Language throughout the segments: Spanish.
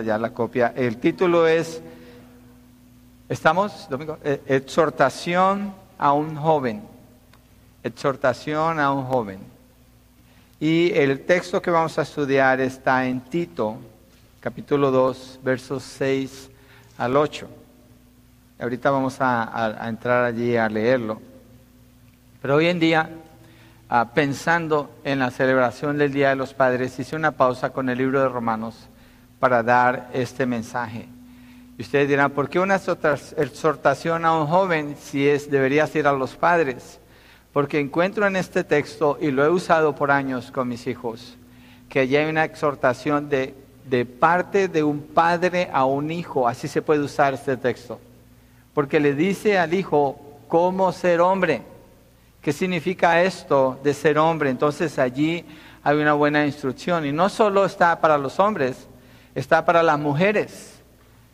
ya la copia. El título es, ¿estamos, Domingo? Eh, exhortación a un joven. Exhortación a un joven. Y el texto que vamos a estudiar está en Tito, capítulo 2, versos 6 al 8. Ahorita vamos a, entrar allí a leerlo. Pero hoy en día, ah, pensando en la celebración del Día de los Padres, hice una pausa con el libro de Romanos para dar este mensaje. Y ustedes dirán, ¿por qué una exhortación a un joven si es, debería ser a los padres? Porque encuentro en este texto, y lo he usado por años con mis hijos, que allí hay una exhortación de, de parte de un padre a un hijo. Así se puede usar este texto. Porque le dice al hijo cómo ser hombre. ¿Qué significa esto de ser hombre? Entonces allí hay una buena instrucción. Y no solo está para los hombres, está para las mujeres.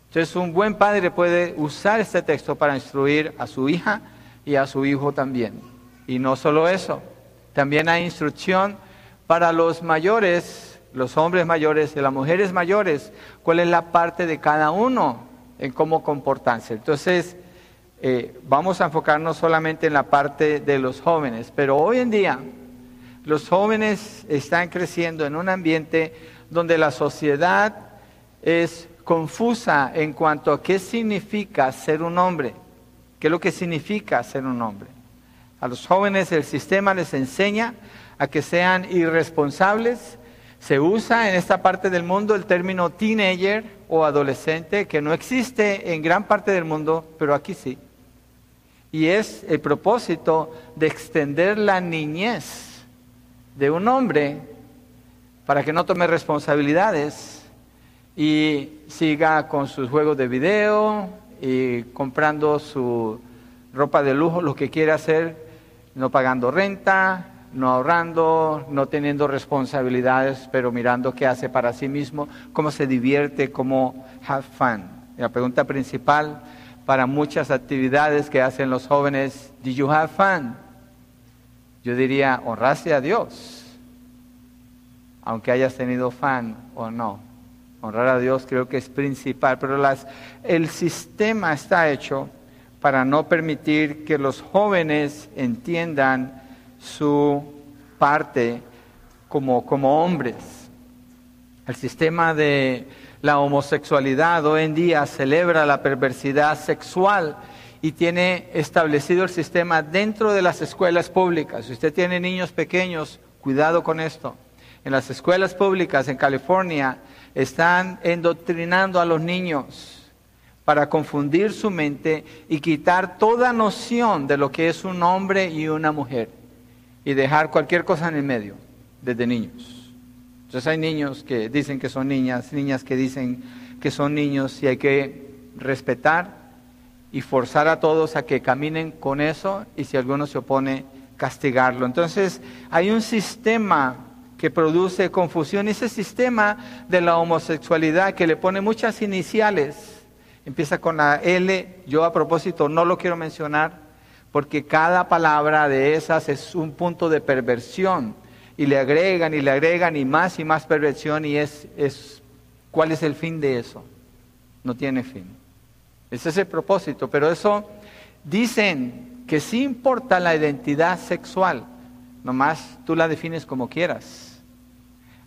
Entonces un buen padre puede usar este texto para instruir a su hija y a su hijo también. Y no solo eso, también hay instrucción para los mayores, los hombres mayores y las mujeres mayores, cuál es la parte de cada uno en cómo comportarse. Entonces, eh, vamos a enfocarnos solamente en la parte de los jóvenes, pero hoy en día los jóvenes están creciendo en un ambiente donde la sociedad es confusa en cuanto a qué significa ser un hombre, qué es lo que significa ser un hombre. A los jóvenes el sistema les enseña a que sean irresponsables. Se usa en esta parte del mundo el término teenager o adolescente, que no existe en gran parte del mundo, pero aquí sí. Y es el propósito de extender la niñez de un hombre para que no tome responsabilidades y siga con sus juegos de video y comprando su ropa de lujo, lo que quiere hacer, no pagando renta, no ahorrando, no teniendo responsabilidades, pero mirando qué hace para sí mismo, cómo se divierte, cómo have fun. la pregunta principal para muchas actividades que hacen los jóvenes, ¿Did you have fun? Yo diría, honraste a Dios, aunque hayas tenido fun o no. Honrar a Dios creo que es principal, pero las, el sistema está hecho para no permitir que los jóvenes entiendan su parte como, como hombres. El sistema de la homosexualidad hoy en día celebra la perversidad sexual y tiene establecido el sistema dentro de las escuelas públicas. Si usted tiene niños pequeños, cuidado con esto. En las escuelas públicas en California están endoctrinando a los niños para confundir su mente y quitar toda noción de lo que es un hombre y una mujer y dejar cualquier cosa en el medio desde niños. Entonces hay niños que dicen que son niñas, niñas que dicen que son niños y hay que respetar y forzar a todos a que caminen con eso y si alguno se opone, castigarlo. Entonces hay un sistema que produce confusión, ese sistema de la homosexualidad que le pone muchas iniciales, empieza con la L, yo a propósito no lo quiero mencionar, porque cada palabra de esas es un punto de perversión, y le agregan y le agregan y más y más perversión, y es, es ¿cuál es el fin de eso? No tiene fin. Ese es el propósito, pero eso dicen que sí importa la identidad sexual, nomás tú la defines como quieras.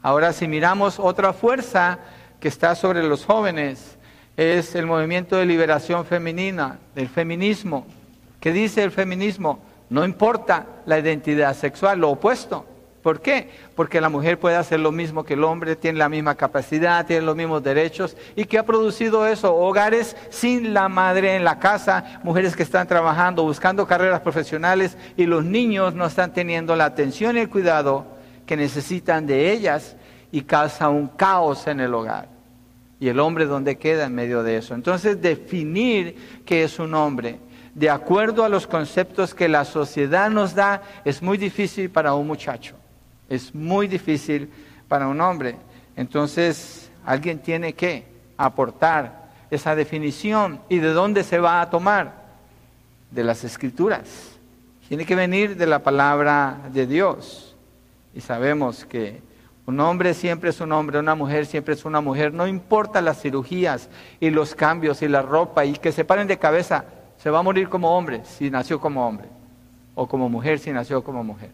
Ahora, si miramos otra fuerza que está sobre los jóvenes, es el movimiento de liberación femenina, del feminismo. ¿Qué dice el feminismo? No importa la identidad sexual, lo opuesto. ¿Por qué? Porque la mujer puede hacer lo mismo que el hombre, tiene la misma capacidad, tiene los mismos derechos. ¿Y qué ha producido eso? Hogares sin la madre en la casa, mujeres que están trabajando, buscando carreras profesionales y los niños no están teniendo la atención y el cuidado necesitan de ellas y causa un caos en el hogar. Y el hombre donde queda en medio de eso. Entonces definir qué es un hombre de acuerdo a los conceptos que la sociedad nos da es muy difícil para un muchacho. Es muy difícil para un hombre. Entonces alguien tiene que aportar esa definición. ¿Y de dónde se va a tomar? De las escrituras. Tiene que venir de la palabra de Dios. Y sabemos que Un hombre siempre es un hombre, una mujer siempre es una mujer. No importa las cirugías y los cambios y la ropa y que se paren de cabeza, se va a morir como hombre si nació como hombre o como mujer si nació como mujer.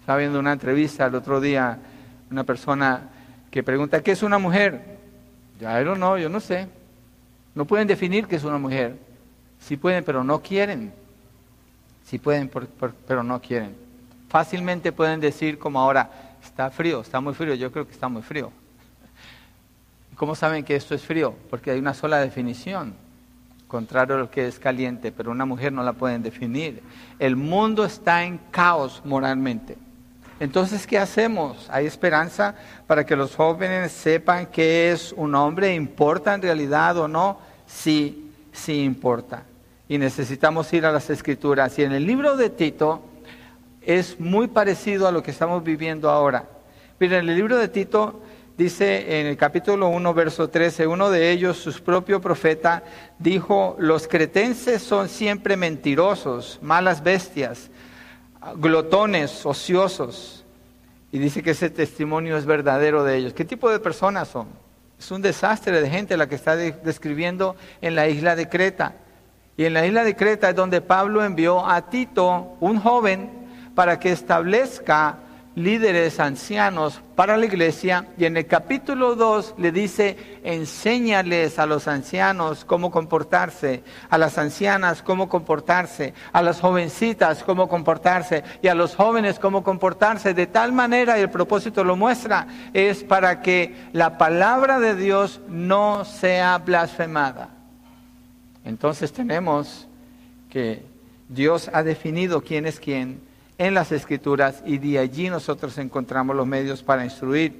Estaba viendo una entrevista el otro día, una persona que pregunta, ¿qué es una mujer? Ya, no, no, yo no sé. No pueden definir qué es una mujer. Sí pueden, pero no quieren. Sí pueden, pero no quieren. Fácilmente pueden decir como ahora, Está frío, está muy frío, yo creo que está muy frío. ¿Cómo saben que esto es frío? Porque hay una sola definición, contrario a lo que es caliente, pero una mujer no la pueden definir. El mundo está en caos moralmente. Entonces, ¿qué hacemos? ¿Hay esperanza para que los jóvenes sepan qué es un hombre? ¿Importa en realidad o no? Sí, sí importa. Y necesitamos ir a las escrituras. Y en el libro de Tito, es muy parecido a lo que estamos viviendo ahora. Miren, en el libro de Tito dice en el capítulo 1, verso 13, uno de ellos, su propio profeta, dijo, los cretenses son siempre mentirosos, malas bestias, glotones, ociosos. Y dice que ese testimonio es verdadero de ellos. ¿Qué tipo de personas son? Es un desastre de gente la que está describiendo en la isla de Creta. Y en la isla de Creta es donde Pablo envió a Tito, un joven, para que establezca líderes ancianos para la iglesia y en el capítulo 2 le dice, enséñales a los ancianos cómo comportarse, a las ancianas cómo comportarse, a las jovencitas cómo comportarse y a los jóvenes cómo comportarse. De tal manera, y el propósito lo muestra, es para que la palabra de Dios no sea blasfemada. Entonces tenemos que Dios ha definido quién es quién en las escrituras y de allí nosotros encontramos los medios para instruir.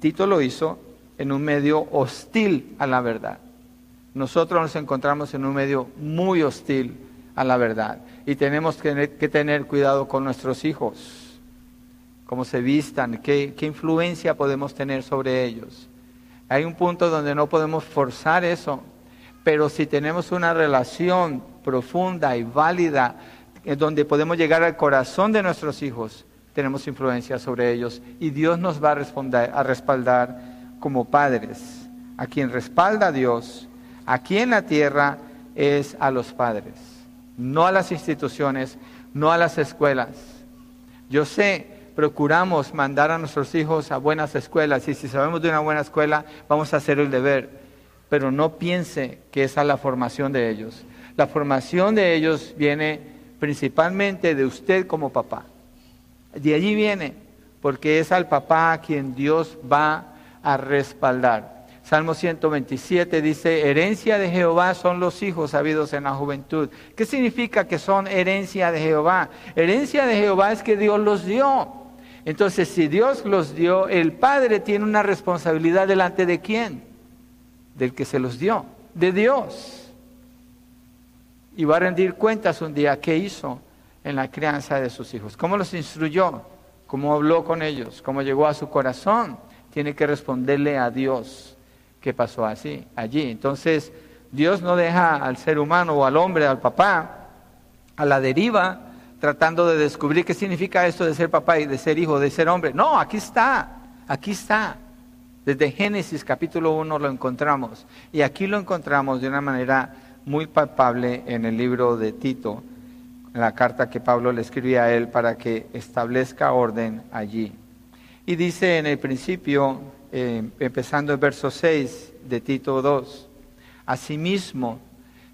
Tito lo hizo en un medio hostil a la verdad. Nosotros nos encontramos en un medio muy hostil a la verdad y tenemos que tener, cuidado con nuestros hijos, cómo se vistan, qué, qué influencia podemos tener sobre ellos. Hay un punto donde no podemos forzar eso, pero si tenemos una relación profunda y válida en donde podemos llegar al corazón de nuestros hijos, tenemos influencia sobre ellos y Dios nos va a, responder, a respaldar como padres. A quien respalda a Dios, aquí en la tierra, es a los padres, no a las instituciones, no a las escuelas. Yo sé, procuramos mandar a nuestros hijos a buenas escuelas y si sabemos de una buena escuela, vamos a hacer el deber, pero no piense que es a la formación de ellos. La formación de ellos viene principalmente de usted como papá. De allí viene, porque es al papá a quien Dios va a respaldar. Salmo 127 dice, herencia de Jehová son los hijos habidos en la juventud. ¿Qué significa que son herencia de Jehová? Herencia de Jehová es que Dios los dio. Entonces, si Dios los dio, el Padre tiene una responsabilidad delante de quién? Del que se los dio, de Dios y va a rendir cuentas un día qué hizo en la crianza de sus hijos, cómo los instruyó, cómo habló con ellos, cómo llegó a su corazón. Tiene que responderle a Dios qué pasó así, allí. Entonces, Dios no deja al ser humano o al hombre, al papá, a la deriva, tratando de descubrir qué significa esto de ser papá y de ser hijo, de ser hombre. No, aquí está, aquí está. Desde Génesis capítulo 1 lo encontramos. Y aquí lo encontramos de una manera muy palpable en el libro de Tito, en la carta que Pablo le escribía a él para que establezca orden allí. Y dice en el principio, eh, empezando el verso 6 de Tito 2, asimismo,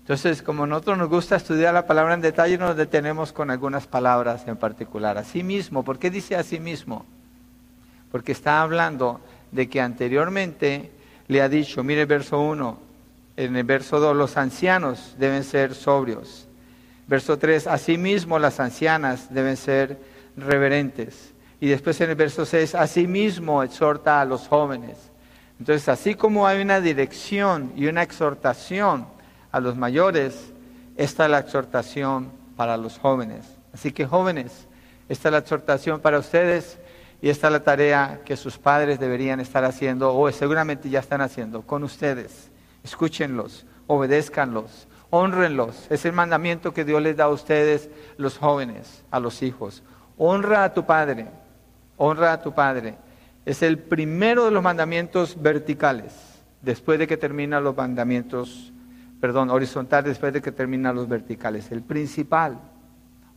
entonces como nosotros nos gusta estudiar la palabra en detalle, nos detenemos con algunas palabras en particular. Asimismo, ¿por qué dice asimismo? Porque está hablando de que anteriormente le ha dicho, mire verso 1, en el verso 2, los ancianos deben ser sobrios. Verso 3, asimismo las ancianas deben ser reverentes. Y después en el verso 6, asimismo exhorta a los jóvenes. Entonces, así como hay una dirección y una exhortación a los mayores, esta es la exhortación para los jóvenes. Así que jóvenes, esta es la exhortación para ustedes y esta es la tarea que sus padres deberían estar haciendo o seguramente ya están haciendo con ustedes escúchenlos, obedézcanlos, honrenlos. Es el mandamiento que Dios les da a ustedes, los jóvenes, a los hijos. Honra a tu padre, honra a tu padre. Es el primero de los mandamientos verticales, después de que terminan los mandamientos, perdón, horizontales, después de que terminan los verticales. El principal.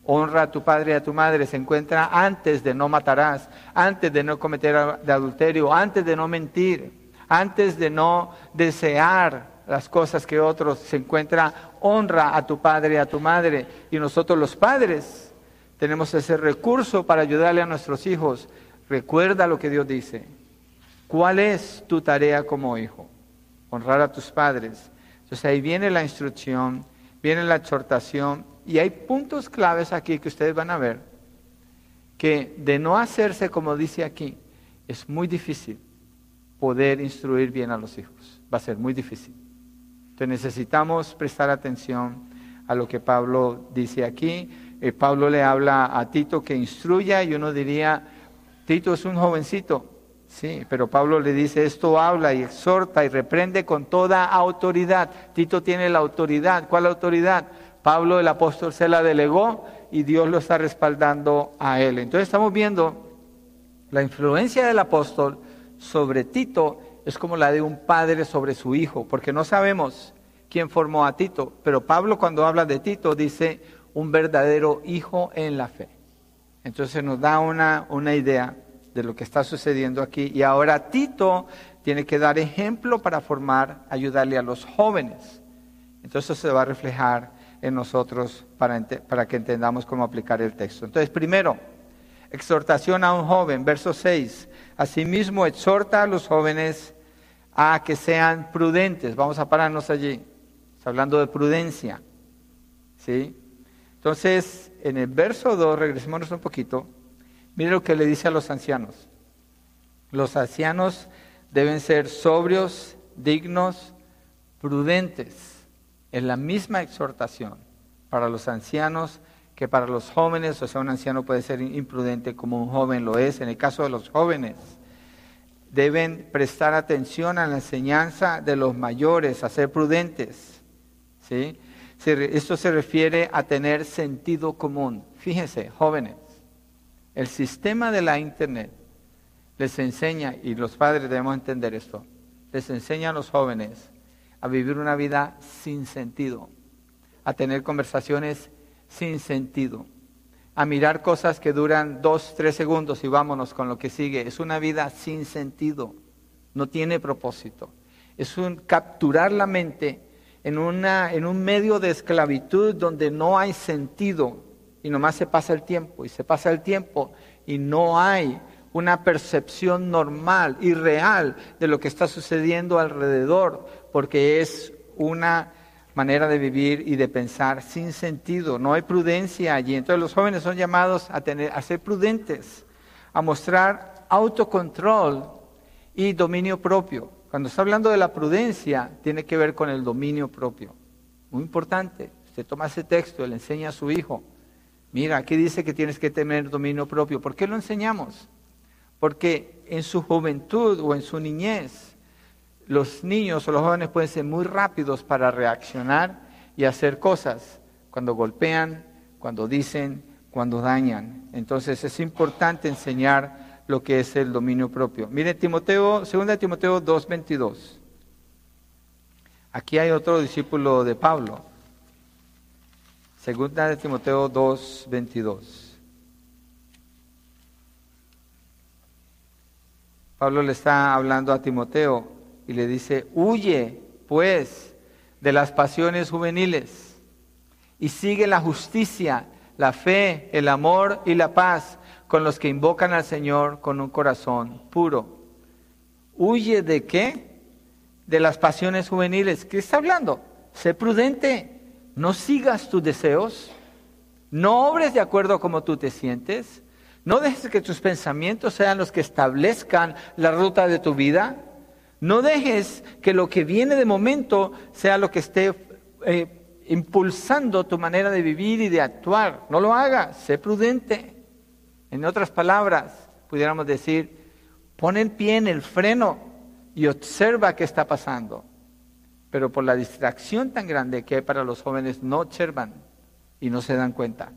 Honra a tu padre y a tu madre. Se encuentra antes de no matarás, antes de no cometer adulterio, antes de no mentir, antes de no desear las cosas que otros. Se encuentra honra a tu padre y a tu madre. Y nosotros los padres tenemos ese recurso para ayudarle a nuestros hijos. Recuerda lo que Dios dice. ¿Cuál es tu tarea como hijo? Honrar a tus padres. Entonces ahí viene la instrucción, viene la exhortación y hay puntos claves aquí que ustedes van a ver, que de no hacerse como dice aquí, es muy difícil poder instruir bien a los hijos. Va a ser muy difícil. Entonces necesitamos prestar atención a lo que Pablo dice aquí. Eh, Pablo le habla a Tito que instruya y uno diría, Tito es un jovencito, sí, pero Pablo le dice, esto habla y exhorta y reprende con toda autoridad. Tito tiene la autoridad. ¿Cuál autoridad? Pablo el apóstol se la delegó y Dios lo está respaldando a él. Entonces estamos viendo la influencia del apóstol sobre Tito es como la de un padre sobre su hijo, porque no sabemos quién formó a Tito, pero Pablo cuando habla de Tito dice un verdadero hijo en la fe. Entonces nos da una, una idea de lo que está sucediendo aquí y ahora Tito tiene que dar ejemplo para formar, ayudarle a los jóvenes. Entonces se va a reflejar en nosotros para, para que entendamos cómo aplicar el texto. Entonces, primero, exhortación a un joven, verso 6. Asimismo, exhorta a los jóvenes a que sean prudentes. Vamos a pararnos allí. Está hablando de prudencia. ¿Sí? Entonces, en el verso 2, regresémonos un poquito. Mire lo que le dice a los ancianos. Los ancianos deben ser sobrios, dignos, prudentes es la misma exhortación para los ancianos que para los jóvenes, o sea, un anciano puede ser imprudente como un joven lo es. En el caso de los jóvenes, deben prestar atención a la enseñanza de los mayores, a ser prudentes. ¿sí? Esto se refiere a tener sentido común. Fíjense, jóvenes, el sistema de la Internet les enseña, y los padres debemos entender esto, les enseña a los jóvenes a vivir una vida sin sentido, a tener conversaciones sin sentido, a mirar cosas que duran dos, tres segundos y vámonos con lo que sigue. Es una vida sin sentido, no tiene propósito. Es un capturar la mente en, una, en un medio de esclavitud donde no hay sentido y nomás se pasa el tiempo y se pasa el tiempo y no hay una percepción normal y real de lo que está sucediendo alrededor, porque es una manera de vivir y de pensar sin sentido, no hay prudencia allí. Entonces los jóvenes son llamados a, tener, a ser prudentes, a mostrar autocontrol y dominio propio. Cuando está hablando de la prudencia, tiene que ver con el dominio propio. Muy importante. Usted toma ese texto le enseña a su hijo. Mira, aquí dice que tienes que tener dominio propio. ¿Por qué lo enseñamos? Porque en su juventud o en su niñez, los niños o los jóvenes pueden ser muy rápidos para reaccionar y hacer cosas cuando golpean, cuando dicen, cuando dañan. Entonces es importante enseñar lo que es el dominio propio. Mire Timoteo, 2 Timoteo 2:22. Aquí hay otro discípulo de Pablo. Segunda de Timoteo 2:22. Pablo le está hablando a Timoteo y le dice, huye pues de las pasiones juveniles y sigue la justicia, la fe, el amor y la paz con los que invocan al Señor con un corazón puro. ¿Huye de qué? De las pasiones juveniles. ¿Qué está hablando? Sé prudente, no sigas tus deseos, no obres de acuerdo a cómo tú te sientes, no dejes que tus pensamientos sean los que establezcan la ruta de tu vida. No dejes que lo que viene de momento sea lo que esté eh, impulsando tu manera de vivir y de actuar. No lo hagas, sé prudente. En otras palabras, pudiéramos decir, pon el pie en el freno y observa qué está pasando. Pero por la distracción tan grande que hay para los jóvenes, no observan y no se dan cuenta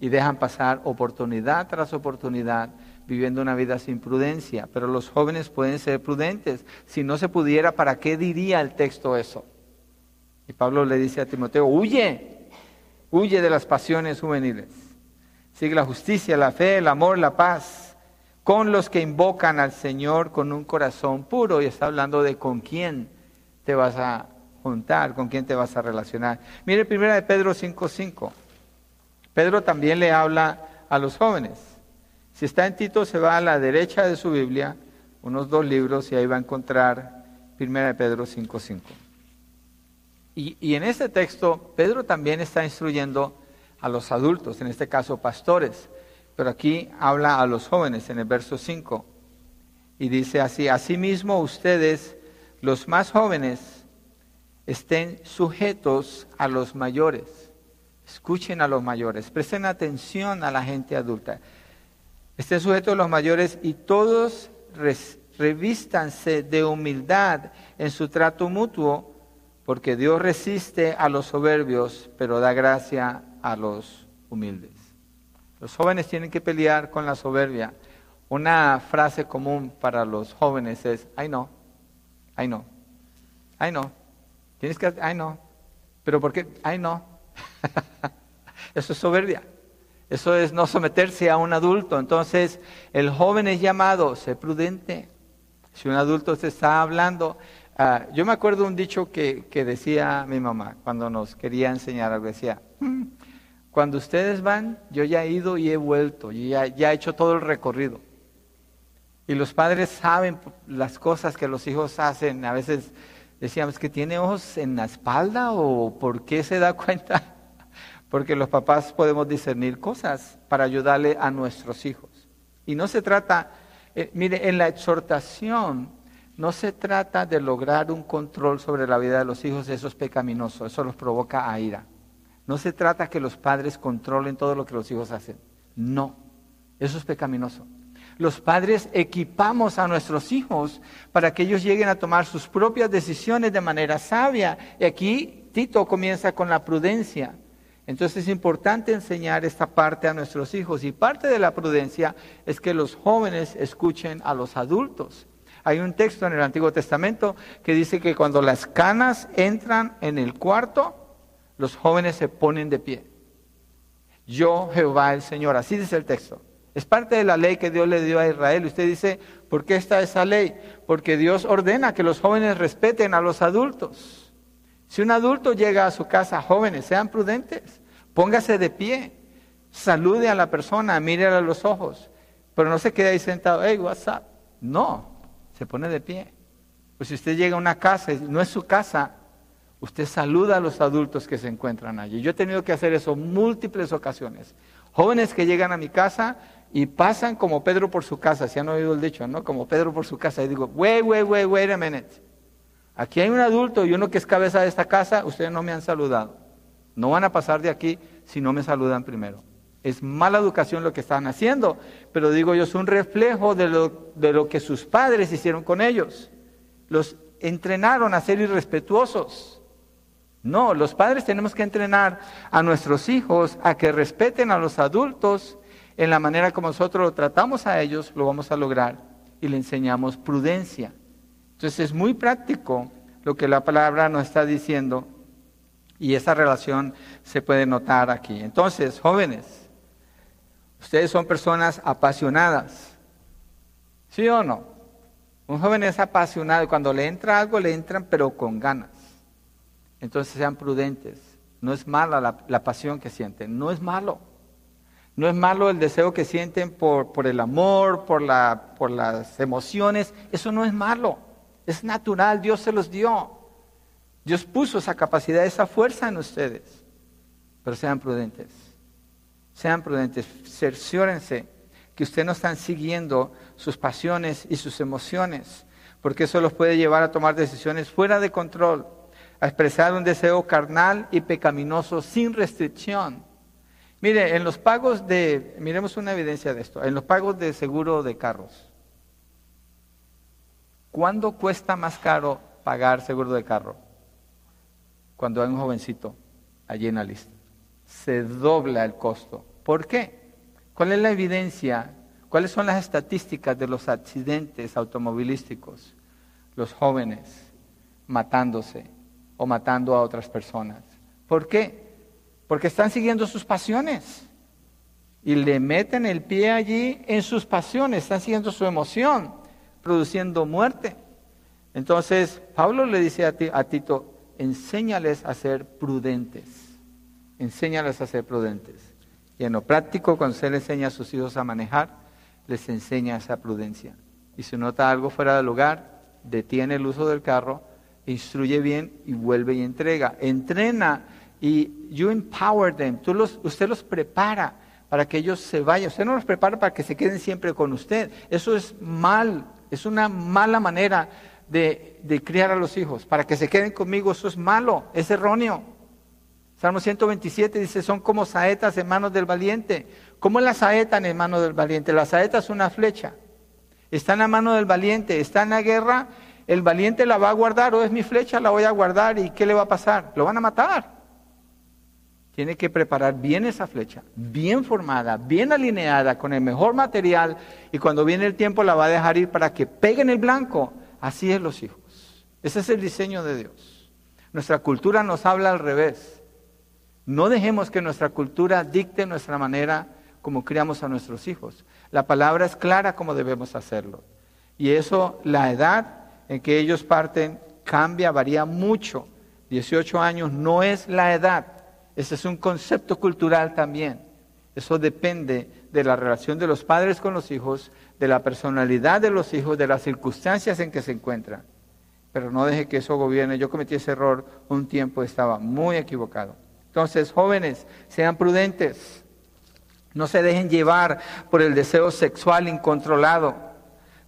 y dejan pasar oportunidad tras oportunidad viviendo una vida sin prudencia, pero los jóvenes pueden ser prudentes. Si no se pudiera, ¿para qué diría el texto eso? Y Pablo le dice a Timoteo, huye, huye de las pasiones juveniles. Sigue la justicia, la fe, el amor, la paz, con los que invocan al Señor con un corazón puro. Y está hablando de con quién te vas a juntar, con quién te vas a relacionar. Mire, primera de Pedro 5.5. Pedro también le habla a los jóvenes. Si está en Tito, se va a la derecha de su Biblia, unos dos libros, y ahí va a encontrar primera de Pedro 5.5. Y, y en este texto, Pedro también está instruyendo a los adultos, en este caso pastores, pero aquí habla a los jóvenes en el verso 5. Y dice así, asimismo ustedes, los más jóvenes, estén sujetos a los mayores. Escuchen a los mayores, presten atención a la gente adulta. Estén sujetos los mayores y todos revístanse de humildad en su trato mutuo, porque Dios resiste a los soberbios, pero da gracia a los humildes. Los jóvenes tienen que pelear con la soberbia. Una frase común para los jóvenes es, ay no, ay no, ay no, tienes que, ay no, pero ¿por qué? Ay no. Eso es soberbia. Eso es no someterse a un adulto. Entonces, el joven es llamado, sé prudente. Si un adulto te está hablando, Ah, yo me acuerdo un dicho que, decía mi mamá cuando nos quería enseñar algo. Decía, mm, cuando ustedes van, yo ya he ido y he vuelto, y ya, ya he hecho todo el recorrido. Y los padres saben las cosas que los hijos hacen. A veces decíamos que tiene ojos en la espalda o por qué se da cuenta. Porque los papás podemos discernir cosas para ayudarle a nuestros hijos. Y no se trata, eh, mire, en la exhortación no se trata de lograr un control sobre la vida de los hijos, eso es pecaminoso, eso los provoca a ira. No se trata que los padres controlen todo lo que los hijos hacen. No, eso es pecaminoso. Los padres equipamos a nuestros hijos para que ellos lleguen a tomar sus propias decisiones de manera sabia. Y aquí Tito comienza con la prudencia. Entonces es importante enseñar esta parte a nuestros hijos. Y parte de la prudencia es que los jóvenes escuchen a los adultos. Hay un texto en el Antiguo Testamento que dice que cuando las canas entran en el cuarto, los jóvenes se ponen de pie. Yo, Jehová el Señor, así dice el texto. Es parte de la ley que Dios le dio a Israel. Usted dice, ¿por qué está esa ley? Porque Dios ordena que los jóvenes respeten a los adultos. Si un adulto llega a su casa, jóvenes, sean prudentes, póngase de pie, salude a la persona, mire a los ojos, pero no se quede ahí sentado, hey, what's up? No, se pone de pie. Pues si usted llega a una casa y no es su casa, usted saluda a los adultos que se encuentran allí. Yo he tenido que hacer eso múltiples ocasiones. Jóvenes que llegan a mi casa y pasan como Pedro por su casa, si han oído el dicho, ¿no? Como Pedro por su casa. Y digo, wait, wait, wait, wait a minute. Aquí hay un adulto y uno que es cabeza de esta casa, ustedes no me han saludado. No van a pasar de aquí si no me saludan primero. Es mala educación lo que están haciendo, pero digo yo, es un reflejo de lo, de lo que sus padres hicieron con ellos. Los entrenaron a ser irrespetuosos. No, los padres tenemos que entrenar a nuestros hijos a que respeten a los adultos en la manera como nosotros lo tratamos a ellos, lo vamos a lograr y le enseñamos prudencia. Entonces es muy práctico lo que la palabra nos está diciendo y esa relación se puede notar aquí. Entonces, jóvenes, Ustedes son personas apasionadas. ¿Sí o no? Un joven es apasionado y cuando le entra algo, le entran pero con ganas. Entonces sean prudentes. No es mala la, pasión que sienten, no es malo. No es malo el deseo que sienten por, por el amor, por, la, por las emociones. Eso no es malo. Es natural, Dios se los dio. Dios puso esa capacidad, esa fuerza en ustedes. Pero sean prudentes. Sean prudentes, cerciórense que ustedes no están siguiendo sus pasiones y sus emociones, porque eso los puede llevar a tomar decisiones fuera de control, a expresar un deseo carnal y pecaminoso sin restricción. Mire, en los pagos de, miremos una evidencia de esto, en los pagos de seguro de carros, ¿cuándo cuesta más caro pagar seguro de carro? Cuando hay un jovencito allí en la lista se dobla el costo. ¿Por qué? ¿Cuál es la evidencia? ¿Cuáles son las estadísticas de los accidentes automovilísticos? Los jóvenes matándose o matando a otras personas. ¿Por qué? Porque están siguiendo sus pasiones y le meten el pie allí en sus pasiones, están siguiendo su emoción, produciendo muerte. Entonces, Pablo le dice a, a Tito, enséñales a ser prudentes, enséñales a ser prudentes. Y en lo práctico, cuando se le enseña a sus hijos a manejar, les enseña esa prudencia. Y si nota algo fuera del lugar, detiene el uso del carro, instruye bien y vuelve y entrega. Entrena y you empower them. Tú los, usted los prepara para que ellos se vayan. Usted no los prepara para que se queden siempre con usted. Eso es mal, es una mala manera de, de criar a los hijos. Para que se queden conmigo, eso es malo, es erróneo. Salmo 127 dice, son como saetas en manos del valiente. ¿Cómo es la saeta en manos del valiente? La saeta es una flecha. Está en la mano del valiente, está en la guerra, el valiente la va a guardar, o es mi flecha, la voy a guardar, ¿y qué le va a pasar? Lo van a matar. Tiene que preparar bien esa flecha, bien formada, bien alineada, con el mejor material, y cuando viene el tiempo la va a dejar ir para que peguen el blanco. Así es los hijos. Ese es el diseño de Dios. Nuestra cultura nos habla al revés. No dejemos que nuestra cultura dicte nuestra manera como criamos a nuestros hijos. La palabra es clara como debemos hacerlo. Y eso, la edad en que ellos parten cambia, varía mucho. 18 años no es la edad. Ese es un concepto cultural también. Eso depende de la relación de los padres con los hijos, de la personalidad de los hijos, de las circunstancias en que se encuentran. Pero no deje que eso gobierne. Yo cometí ese error un tiempo, estaba muy equivocado. Entonces, jóvenes, sean prudentes. No se dejen llevar por el deseo sexual incontrolado.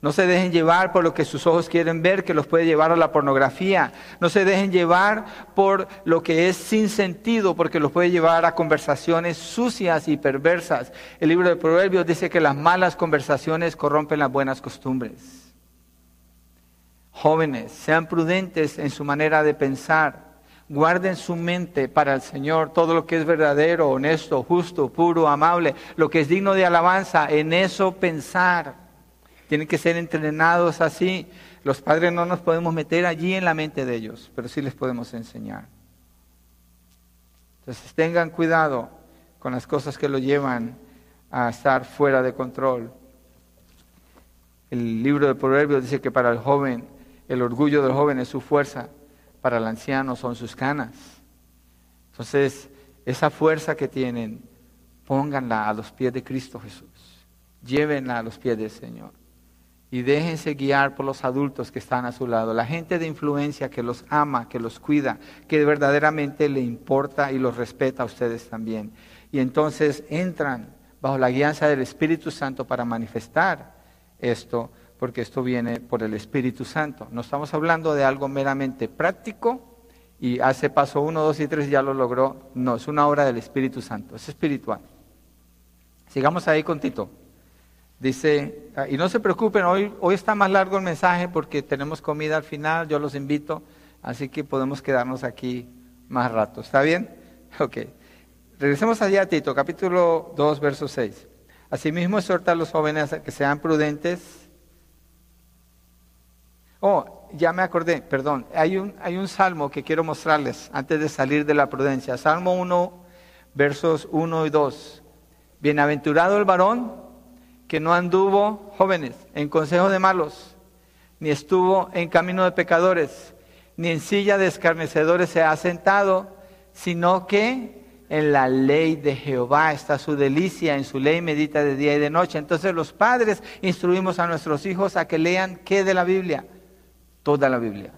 No se dejen llevar por lo que sus ojos quieren ver, que los puede llevar a la pornografía. No se dejen llevar por lo que es sin sentido, porque los puede llevar a conversaciones sucias y perversas. El libro de Proverbios dice que las malas conversaciones corrompen las buenas costumbres. Jóvenes, sean prudentes en su manera de pensar. Guarden su mente para el Señor todo lo que es verdadero, honesto, justo, puro, amable, lo que es digno de alabanza, en eso pensar. Tienen que ser entrenados así. Los padres no nos podemos meter allí en la mente de ellos, pero sí les podemos enseñar. Entonces tengan cuidado con las cosas que lo llevan a estar fuera de control. El libro de Proverbios dice que para el joven, el orgullo del joven es su fuerza, para el anciano son sus canas. Entonces, esa fuerza que tienen, pónganla a los pies de Cristo Jesús. Llévenla a los pies del Señor. Y déjense guiar por los adultos que están a su lado. La gente de influencia que los ama, que los cuida, que verdaderamente le importa y los respeta a ustedes también. Y entonces entran bajo la guianza del Espíritu Santo para manifestar esto porque esto viene por el Espíritu Santo. No estamos hablando de algo meramente práctico y hace paso uno, dos y tres ya lo logró. No, es una obra del Espíritu Santo, es espiritual. Sigamos ahí con Tito. Dice, ah, y no se preocupen, hoy, hoy está más largo el mensaje porque tenemos comida al final, yo los invito, así que podemos quedarnos aquí más rato. ¿Está bien? Ok. Regresemos allá a Tito, capítulo 2, verso 6. Asimismo, exhorta a los jóvenes a que sean prudentes, Oh, ya me acordé, perdón. Hay un, hay un salmo que quiero mostrarles antes de salir de la prudencia. Salmo 1, versos 1 y 2. Bienaventurado el varón que no anduvo, jóvenes, en consejo de malos, ni estuvo en camino de pecadores, ni en silla de escarnecedores se ha sentado, sino que en la ley de Jehová está su delicia, en su ley medita de día y de noche. Entonces los padres instruimos a nuestros hijos a que lean qué de la Biblia toda la Biblia.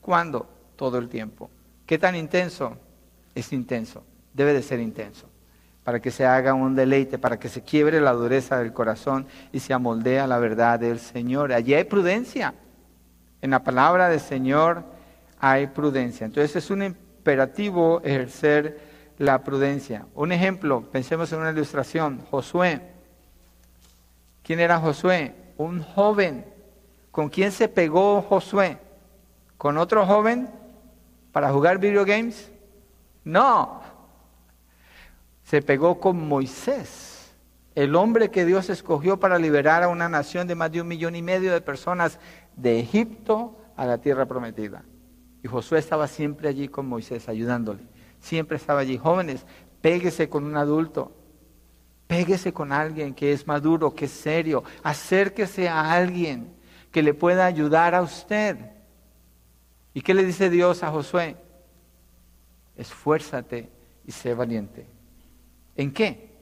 ¿Cuándo? Todo el tiempo. ¿Qué tan intenso? Es intenso, debe de ser intenso, para que se haga un deleite, para que se quiebre la dureza del corazón y se amoldea la verdad del Señor. Allí hay prudencia. En la palabra del Señor hay prudencia. Entonces es un imperativo ejercer la prudencia. Un ejemplo, pensemos en una ilustración. Josué. ¿Quién era Josué? Un joven ¿Con quién se pegó Josué? ¿Con otro joven para jugar video games? No. Se pegó con Moisés, el hombre que Dios escogió para liberar a una nación de más de un millón y medio de personas de Egipto a la tierra prometida. Y Josué estaba siempre allí con Moisés, ayudándole. Siempre estaba allí. Jóvenes, péguese con un adulto. Péguese con alguien que es maduro, que es serio. Acérquese a alguien que le pueda ayudar a usted. ¿Y qué le dice Dios a Josué? Esfuérzate y sé valiente. ¿En qué?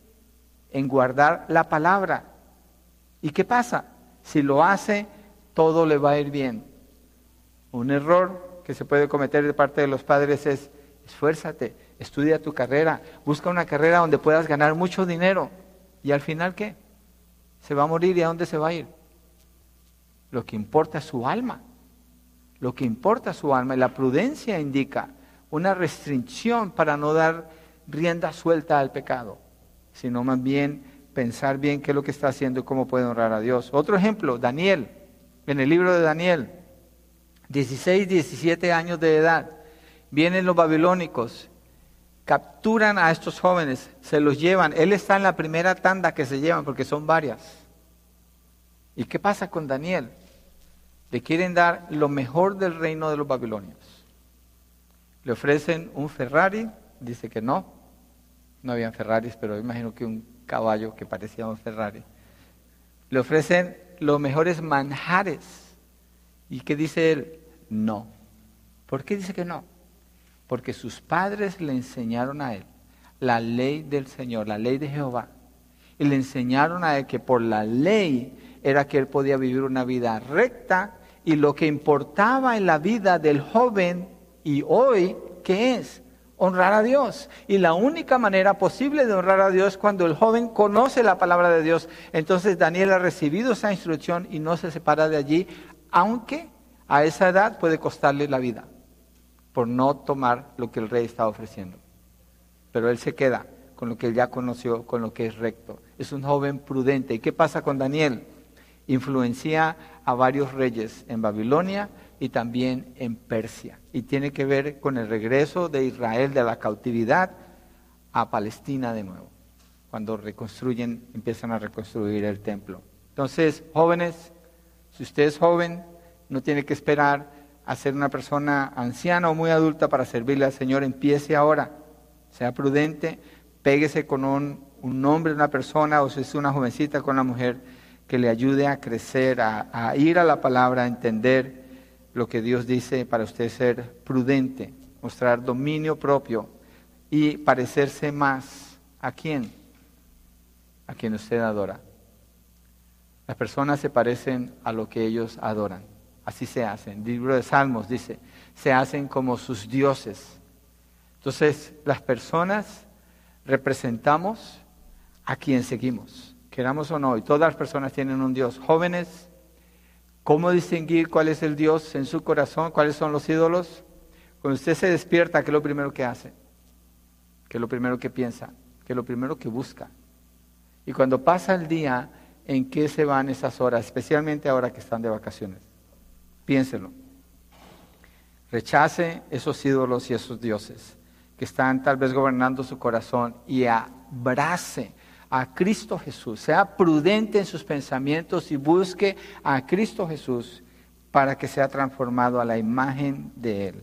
En guardar la palabra. ¿Y qué pasa? Si lo hace, todo le va a ir bien. Un error que se puede cometer de parte de los padres es, esfuérzate, estudia tu carrera, busca una carrera donde puedas ganar mucho dinero. ¿Y al final qué? Se va a morir y a dónde se va a ir? Lo que importa es su alma. Lo que importa es su alma. Y la prudencia indica una restricción para no dar rienda suelta al pecado, sino más bien pensar bien qué es lo que está haciendo y cómo puede honrar a Dios. Otro ejemplo, Daniel, en el libro de Daniel, 16, 17 años de edad, vienen los babilónicos capturan a estos jóvenes, se los llevan. Él está en la primera tanda que se llevan porque son varias. ¿Y qué pasa con Daniel? Le quieren dar lo mejor del reino de los babilonios. Le ofrecen un Ferrari, dice que no. No habían Ferraris, pero imagino que un caballo que parecía un Ferrari. Le ofrecen los mejores manjares. ¿Y qué dice él? No. ¿Por qué dice que no? porque sus padres le enseñaron a él la ley del Señor, la ley de Jehová. Y le enseñaron a él que por la ley era que él podía vivir una vida recta y lo que importaba en la vida del joven y hoy, ¿qué es? Honrar a Dios. Y la única manera posible de honrar a Dios es cuando el joven conoce la palabra de Dios. Entonces Daniel ha recibido esa instrucción y no se separa de allí, aunque a esa edad puede costarle la vida por no tomar lo que el rey estaba ofreciendo. Pero él se queda con lo que ya conoció, con lo que es recto. Es un joven prudente. ¿Y qué pasa con Daniel? Influencia a varios reyes en Babilonia y también en Persia. Y tiene que ver con el regreso de Israel de la cautividad a Palestina de nuevo. Cuando reconstruyen, empiezan a reconstruir el templo. Entonces, jóvenes, si usted es joven, no tiene que esperar a ser una persona anciana o muy adulta para servirle al Señor, empiece ahora. Sea prudente, péguese con un, un hombre, una persona, o si es una jovencita con una mujer, que le ayude a crecer, a, a ir a la palabra, a entender lo que Dios dice para usted ser prudente, mostrar dominio propio y parecerse más a quién, a quien usted adora. Las personas se parecen a lo que ellos adoran. Así se hacen. El libro de Salmos dice, se hacen como sus dioses. Entonces, las personas representamos a quien seguimos, queramos o no, y todas las personas tienen un Dios. Jóvenes, ¿cómo distinguir cuál es el Dios en su corazón? ¿Cuáles son los ídolos? Cuando usted se despierta, ¿qué es lo primero que hace? ¿Qué es lo primero que piensa? ¿Qué es lo primero que busca? Y cuando pasa el día, ¿en qué se van esas horas? Especialmente ahora que están de vacaciones. Piénselo. Rechace esos ídolos y esos dioses que están tal vez gobernando su corazón y abrace a Cristo Jesús. Sea prudente en sus pensamientos y busque a Cristo Jesús para que sea transformado a la imagen de Él.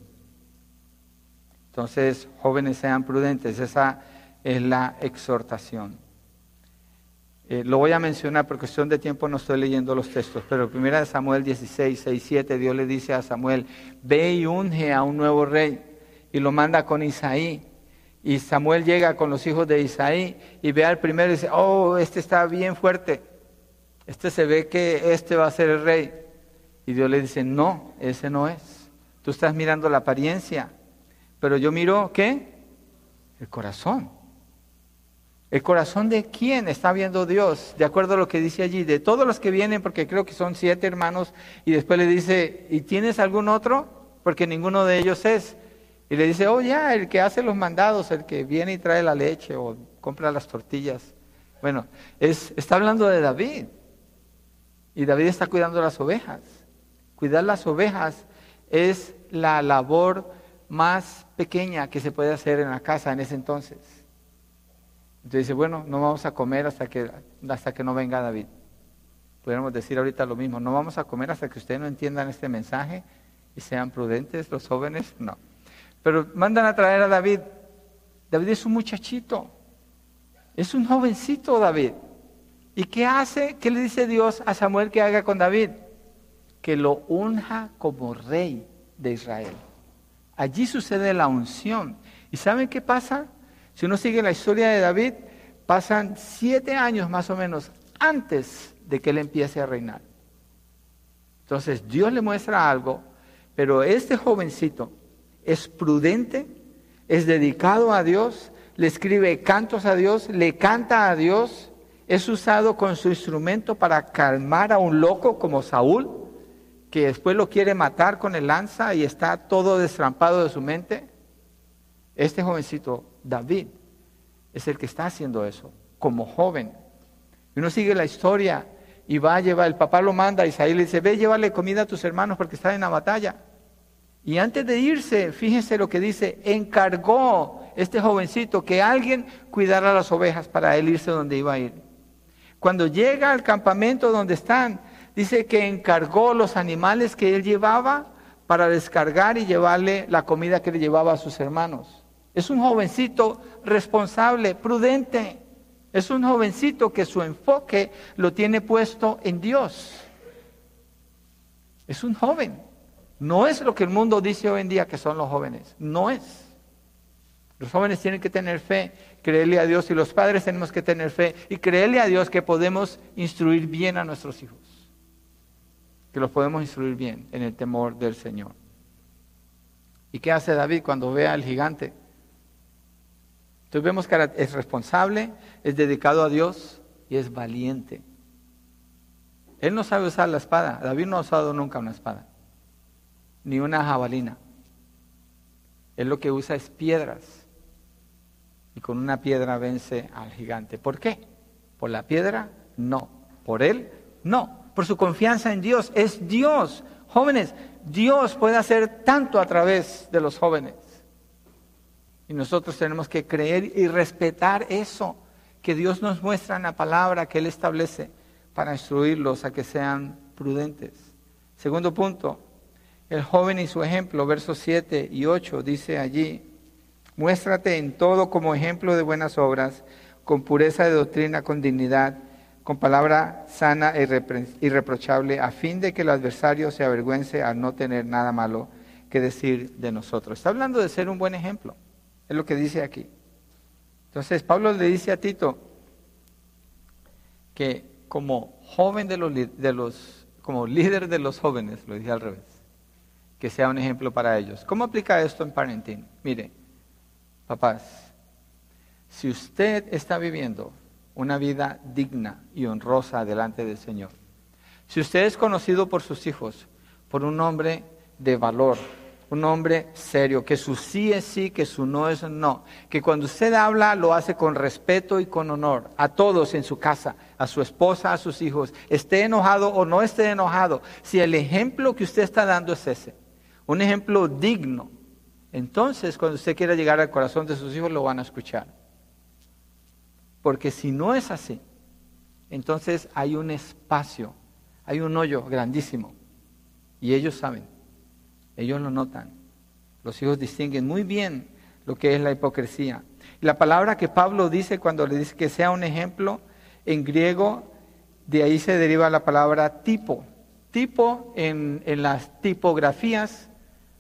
Entonces, jóvenes, sean prudentes. Esa es la exhortación. Eh, lo voy a mencionar por cuestión de tiempo, no estoy leyendo los textos, pero primera de Samuel 16, 6, 7, Dios le dice a Samuel, ve y unge a un nuevo rey, y lo manda con Isaí. Y Samuel llega con los hijos de Isaí y ve al primero y dice, oh, este está bien fuerte, este se ve que este va a ser el rey. Y Dios le dice, no, ese no es. Tú estás mirando la apariencia, pero yo miro, ¿qué? El corazón. ¿El corazón de quién está viendo Dios? De acuerdo a lo que dice allí, de todos los que vienen, porque creo que son siete hermanos, y después le dice, ¿y tienes algún otro? Porque ninguno de ellos es. Y le dice, oh ya, el que hace los mandados, el que viene y trae la leche o compra las tortillas. Bueno, es, está hablando de David. Y David está cuidando las ovejas. Cuidar las ovejas es la labor más pequeña que se puede hacer en la casa en ese entonces. Entonces dice, bueno, no vamos a comer hasta que, hasta que no venga David. Podríamos decir ahorita lo mismo, no vamos a comer hasta que ustedes no entiendan este mensaje y sean prudentes los jóvenes. No. Pero mandan a traer a David. David es un muchachito. Es un jovencito David. ¿Y qué hace? ¿Qué le dice Dios a Samuel que haga con David? Que lo unja como rey de Israel. Allí sucede la unción. ¿Y saben qué pasa? Si uno sigue la historia de David, pasan siete años más o menos antes de que él empiece a reinar. Entonces Dios le muestra algo, pero este jovencito es prudente, es dedicado a Dios, le escribe cantos a Dios, le canta a Dios, es usado con su instrumento para calmar a un loco como Saúl, que después lo quiere matar con el lanza y está todo destrampado de su mente. Este jovencito, David, es el que está haciendo eso, como joven. Y uno sigue la historia y va a llevar, el papá lo manda, Isaías le dice, ve, llévale comida a tus hermanos porque están en la batalla. Y antes de irse, fíjense lo que dice, encargó este jovencito que alguien cuidara las ovejas para él irse donde iba a ir. Cuando llega al campamento donde están, dice que encargó los animales que él llevaba para descargar y llevarle la comida que le llevaba a sus hermanos. Es un jovencito responsable, prudente. Es un jovencito que su enfoque lo tiene puesto en Dios. Es un joven. No es lo que el mundo dice hoy en día que son los jóvenes. No es. Los jóvenes tienen que tener fe, creerle a Dios y los padres tenemos que tener fe y creerle a Dios que podemos instruir bien a nuestros hijos. Que los podemos instruir bien en el temor del Señor. ¿Y qué hace David cuando ve al gigante? Entonces vemos que es responsable, es dedicado a Dios y es valiente. Él no sabe usar la espada. David no ha usado nunca una espada ni una jabalina. Él lo que usa es piedras. Y con una piedra vence al gigante. ¿Por qué? ¿Por la piedra? No. ¿Por él? No. Por su confianza en Dios. Es Dios. Jóvenes, Dios puede hacer tanto a través de los jóvenes. Y nosotros tenemos que creer y respetar eso que Dios nos muestra en la palabra que Él establece para instruirlos a que sean prudentes. Segundo punto, el joven y su ejemplo, versos 7 y 8, dice allí, muéstrate en todo como ejemplo de buenas obras, con pureza de doctrina, con dignidad, con palabra sana e irreprochable, a fin de que el adversario se avergüence al no tener nada malo que decir de nosotros. Está hablando de ser un buen ejemplo, es lo que dice aquí. Entonces Pablo le dice a Tito que como joven de los, de los como líder de los jóvenes, lo dije al revés, que sea un ejemplo para ellos. ¿Cómo aplica esto en parenting? Mire, papás, si usted está viviendo una vida digna y honrosa delante del Señor, si usted es conocido por sus hijos por un hombre de valor, un hombre serio, que su sí es sí, que su no es no, que cuando usted habla lo hace con respeto y con honor a todos en su casa, a su esposa, a sus hijos, esté enojado o no esté enojado, si el ejemplo que usted está dando es ese, un ejemplo digno, entonces cuando usted quiera llegar al corazón de sus hijos lo van a escuchar. Porque si no es así, entonces hay un espacio, hay un hoyo grandísimo. Y ellos saben, ellos lo notan. Los hijos distinguen muy bien lo que es la hipocresía. la palabra que Pablo dice cuando le dice que sea un ejemplo, en griego, de ahí se deriva la palabra tipo. Tipo en, en las tipografías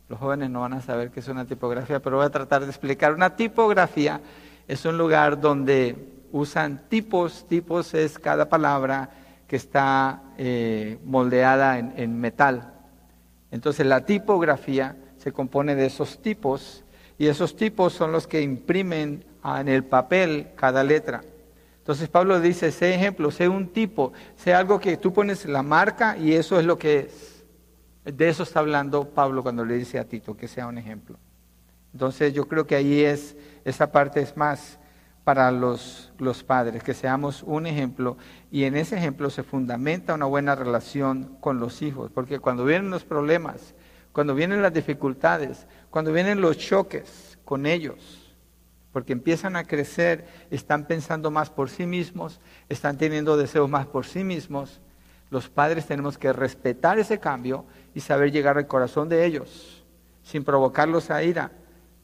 los jóvenes no van a saber qué es una tipografía, pero voy a tratar de explicar. Una tipografía es un lugar donde usan tipos, tipos es cada palabra que está eh, moldeada en, metal. Entonces la tipografía se compone de esos tipos y esos tipos son los que imprimen en el papel cada letra. Entonces Pablo dice, sé ejemplo, sé un tipo, sé algo que tú pones la marca y eso es lo que es. De eso está hablando Pablo cuando le dice a Tito que sea un ejemplo. Entonces yo creo que ahí es, esa parte es más para los, los padres, que seamos un ejemplo y en ese ejemplo se fundamenta una buena relación con los hijos, porque cuando vienen los problemas, cuando vienen las dificultades, cuando vienen los choques con ellos, porque empiezan a crecer, están pensando más por sí mismos, están teniendo deseos más por sí mismos. Los padres tenemos que respetar ese cambio y saber llegar al corazón de ellos, sin provocarlos a ira,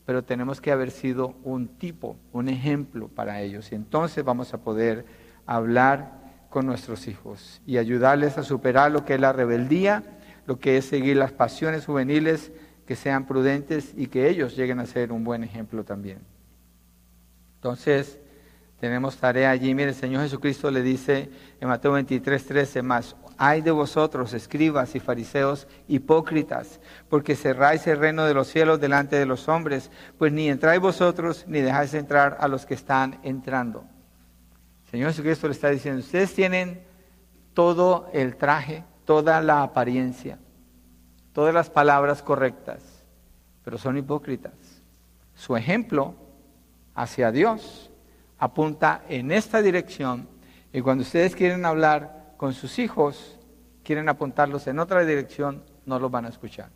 pero tenemos que haber sido un tipo, un ejemplo para ellos. Y entonces vamos a poder hablar con nuestros hijos y ayudarles a superar lo que es la rebeldía, lo que es seguir las pasiones juveniles, que sean prudentes y que ellos lleguen a ser un buen ejemplo también. Entonces, tenemos tarea allí. Mire, el Señor Jesucristo le dice en Mateo 23, 13 más, hay de vosotros, escribas y fariseos, hipócritas, porque cerráis el reino de los cielos delante de los hombres, pues ni entráis vosotros, ni dejáis entrar a los que están entrando. Señor Jesucristo le está diciendo, ustedes tienen todo el traje, toda la apariencia, todas las palabras correctas, pero son hipócritas. Su ejemplo hacia Dios apunta en esta dirección y cuando ustedes quieren hablar con sus hijos, quieren apuntarlos en otra dirección, no los van a escuchar.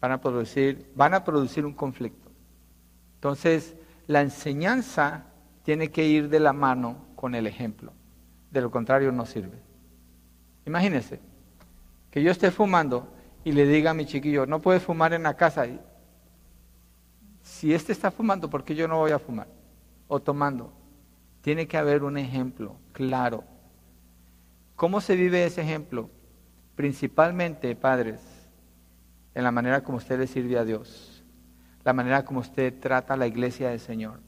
Van a producir, van a producir un conflicto. Entonces, la enseñanza tiene que ir de la mano con el ejemplo. De lo contrario, no sirve. Imagínense que yo esté fumando y le diga a mi chiquillo, no puedes fumar en la casa si este está fumando, ¿por qué yo no voy a fumar? O tomando. Tiene que haber un ejemplo claro. ¿Cómo se vive ese ejemplo? Principalmente, padres, en la manera como usted le sirve a Dios, la manera como usted trata a la iglesia del Señor,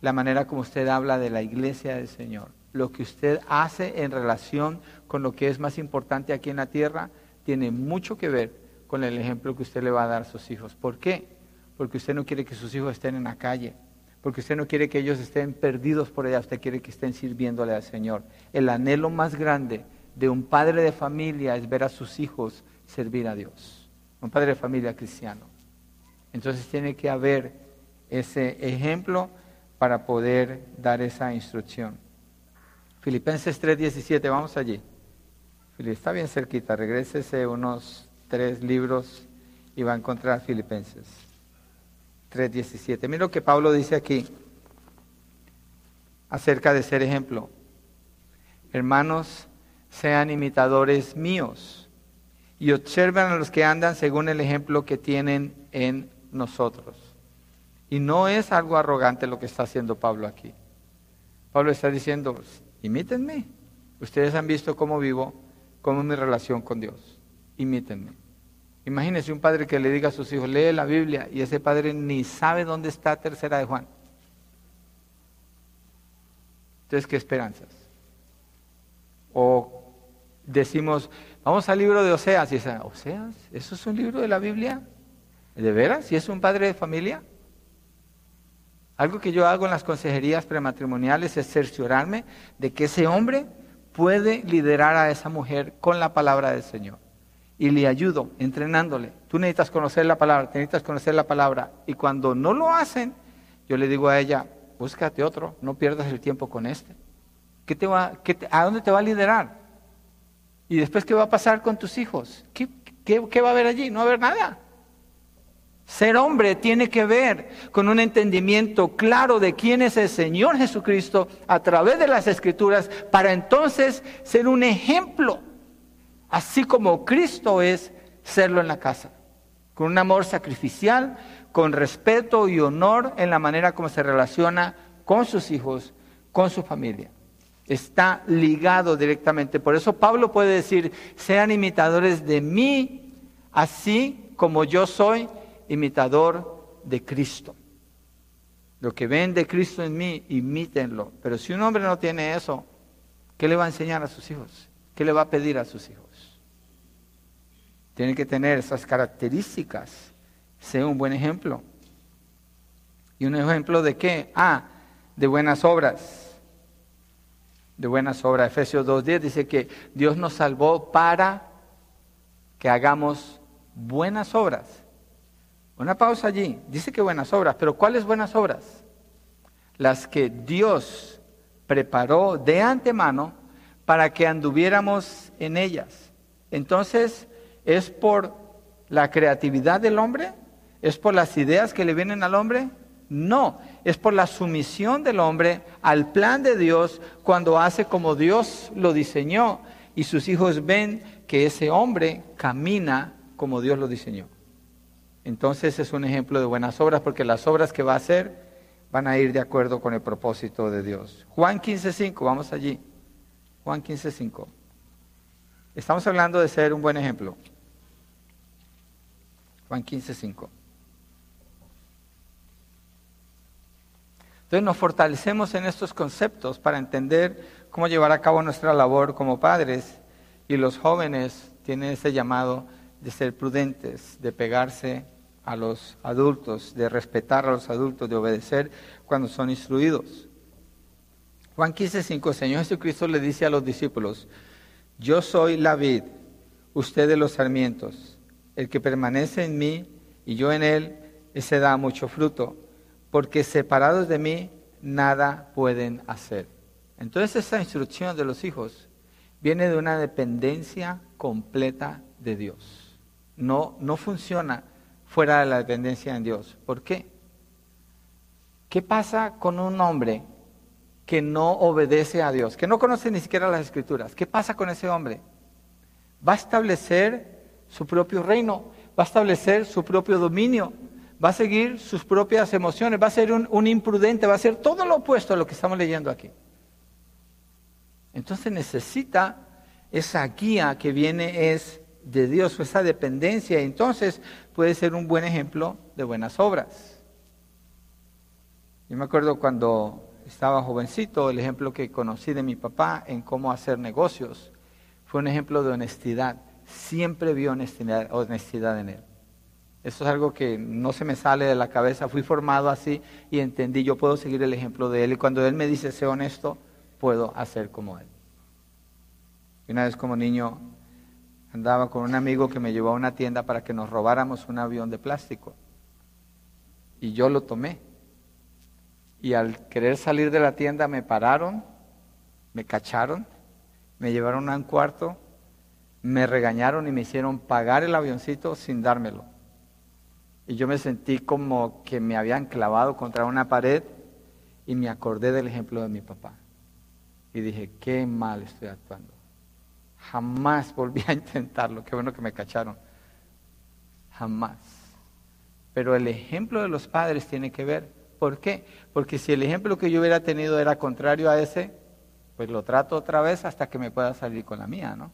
la manera como usted habla de la iglesia del Señor, lo que usted hace en relación con lo que es más importante aquí en la tierra, tiene mucho que ver con el ejemplo que usted le va a dar a sus hijos. ¿Por qué? porque usted no quiere que sus hijos estén en la calle, porque usted no quiere que ellos estén perdidos por allá, usted quiere que estén sirviéndole al Señor. El anhelo más grande de un padre de familia es ver a sus hijos servir a Dios, un padre de familia cristiano. Entonces tiene que haber ese ejemplo para poder dar esa instrucción. Filipenses 3:17, vamos allí. Está bien cerquita, regrésese unos tres libros y va a encontrar Filipenses. 3.17. Mira lo que Pablo dice aquí acerca de ser ejemplo. Hermanos, sean imitadores míos y observen a los que andan según el ejemplo que tienen en nosotros. Y no es algo arrogante lo que está haciendo Pablo aquí. Pablo está diciendo, imítenme. Ustedes han visto cómo vivo, cómo es mi relación con Dios. Imítenme. Imagínese un padre que le diga a sus hijos, lee la Biblia y ese padre ni sabe dónde está tercera de Juan. Entonces, ¿qué esperanzas? O decimos, vamos al libro de Oseas y dice, ¿Oseas? ¿Eso es un libro de la Biblia? ¿De veras? ¿Y es un padre de familia? Algo que yo hago en las consejerías prematrimoniales es cerciorarme de que ese hombre puede liderar a esa mujer con la palabra del Señor y le ayudo entrenándole. Tú necesitas conocer la palabra, necesitas conocer la palabra. Y cuando no lo hacen, yo le digo a ella, búscate otro, no pierdas el tiempo con este. ¿Qué te va, ¿A dónde te va a liderar? Y después, ¿qué va a pasar con tus hijos? ¿Qué, va a haber allí? No va a haber nada. Ser hombre tiene que ver con un entendimiento claro de quién es el Señor Jesucristo a través de las Escrituras para entonces ser un ejemplo así como Cristo es serlo en la casa, con un amor sacrificial, con respeto y honor en la manera como se relaciona con sus hijos, con su familia. Está ligado directamente. Por eso Pablo puede decir, sean imitadores de mí, así como yo soy imitador de Cristo. Lo que ven de Cristo en mí, imítenlo. Pero si un hombre no tiene eso, ¿qué le va a enseñar a sus hijos? ¿Qué le va a pedir a sus hijos? Tiene que tener esas características. Sea un buen ejemplo. ¿Y un ejemplo de qué? Ah, de buenas obras. De buenas obras. Efesios 2.10 dice que Dios nos salvó para que hagamos buenas obras. Una pausa allí. Dice que buenas obras, pero ¿cuáles buenas obras? Las que Dios preparó de antemano para que anduviéramos en ellas. Entonces, ¿Es por la creatividad del hombre? ¿Es por las ideas que le vienen al hombre? No, es por la sumisión del hombre al plan de Dios cuando hace como Dios lo diseñó y sus hijos ven que ese hombre camina como Dios lo diseñó. Entonces es un ejemplo de buenas obras porque las obras que va a hacer van a ir de acuerdo con el propósito de Dios. Juan 15.5, vamos allí. Juan 15.5. Estamos hablando de ser un buen ejemplo. Juan 15.5. Entonces nos fortalecemos en estos conceptos para entender cómo llevar a cabo nuestra labor como padres. Y los jóvenes tienen ese llamado de ser prudentes, de pegarse a los adultos, de respetar a los adultos, de obedecer cuando son instruidos. Juan 15:5, Señor Jesucristo le dice a los discípulos, yo soy la vid, ustedes los sarmientos, el que permanece en mí y yo en él, ese da mucho fruto porque separados de mí nada pueden hacer. Entonces esa instrucción de los hijos viene de una dependencia completa de Dios. No, no funciona fuera de la dependencia en Dios. ¿Por qué? ¿Qué pasa con un hombre que no obedece a Dios, que no conoce ni siquiera las escrituras? ¿Qué pasa con ese hombre? Va a establecer su propio reino, va a establecer su propio dominio, va a seguir sus propias emociones, va a ser un, imprudente, va a ser todo lo opuesto a lo que estamos leyendo aquí. Entonces necesita esa guía que viene es de Dios, esa dependencia, entonces puede ser un buen ejemplo de buenas obras. Yo me acuerdo cuando estaba jovencito, el ejemplo que conocí de mi papá en cómo hacer negocios fue un ejemplo de honestidad. Siempre vi honestidad, honestidad en él. Eso es algo que no se me sale de la cabeza. Fui formado así y entendí, yo puedo seguir el ejemplo de él. Y cuando él me dice, sé honesto, puedo hacer como él. Y una vez como niño andaba con un amigo que me llevó a una tienda para que nos robáramos un avión de plástico. Y yo lo tomé. Y al querer salir de la tienda me pararon, me cacharon, me llevaron a un cuarto, me regañaron y me hicieron pagar el avioncito sin dármelo. Y yo me sentí como que me habían clavado contra una pared y me acordé del ejemplo de mi papá. Y dije, qué mal estoy actuando. Jamás volví a intentarlo. Qué bueno que me cacharon. Jamás. Pero el ejemplo de los padres tiene que ver. ¿Por qué? Porque si el ejemplo que yo hubiera tenido era contrario a ese, pues lo trato otra vez hasta que me pueda salir con la mía, ¿no?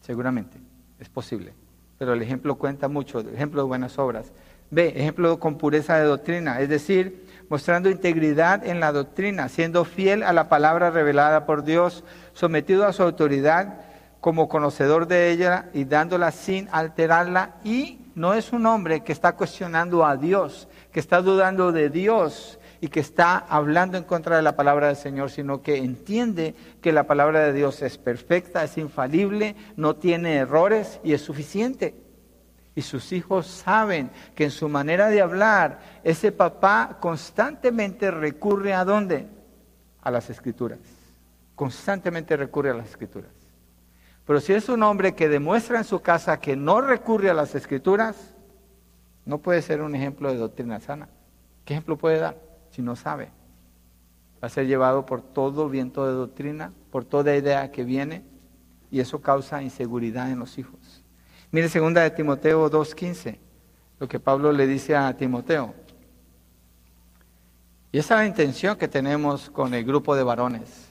Seguramente, es posible. Pero el ejemplo cuenta mucho, ejemplo de buenas obras. B, ejemplo con pureza de doctrina, es decir, mostrando integridad en la doctrina, siendo fiel a la palabra revelada por Dios, sometido a su autoridad como conocedor de ella y dándola sin alterarla. Y no es un hombre que está cuestionando a Dios, que está dudando de Dios y que está hablando en contra de la palabra del Señor, sino que entiende que la palabra de Dios es perfecta, es infalible, no tiene errores y es suficiente. Y sus hijos saben que en su manera de hablar, ese papá constantemente recurre a dónde? A las escrituras. Constantemente recurre a las escrituras. Pero si es un hombre que demuestra en su casa que no recurre a las escrituras, no puede ser un ejemplo de doctrina sana. ¿Qué ejemplo puede dar si no sabe? Va a ser llevado por todo viento de doctrina, por toda idea que viene, y eso causa inseguridad en los hijos. Mire segunda de Timoteo 2.15, lo que Pablo le dice a Timoteo. Y esa es la intención que tenemos con el grupo de varones.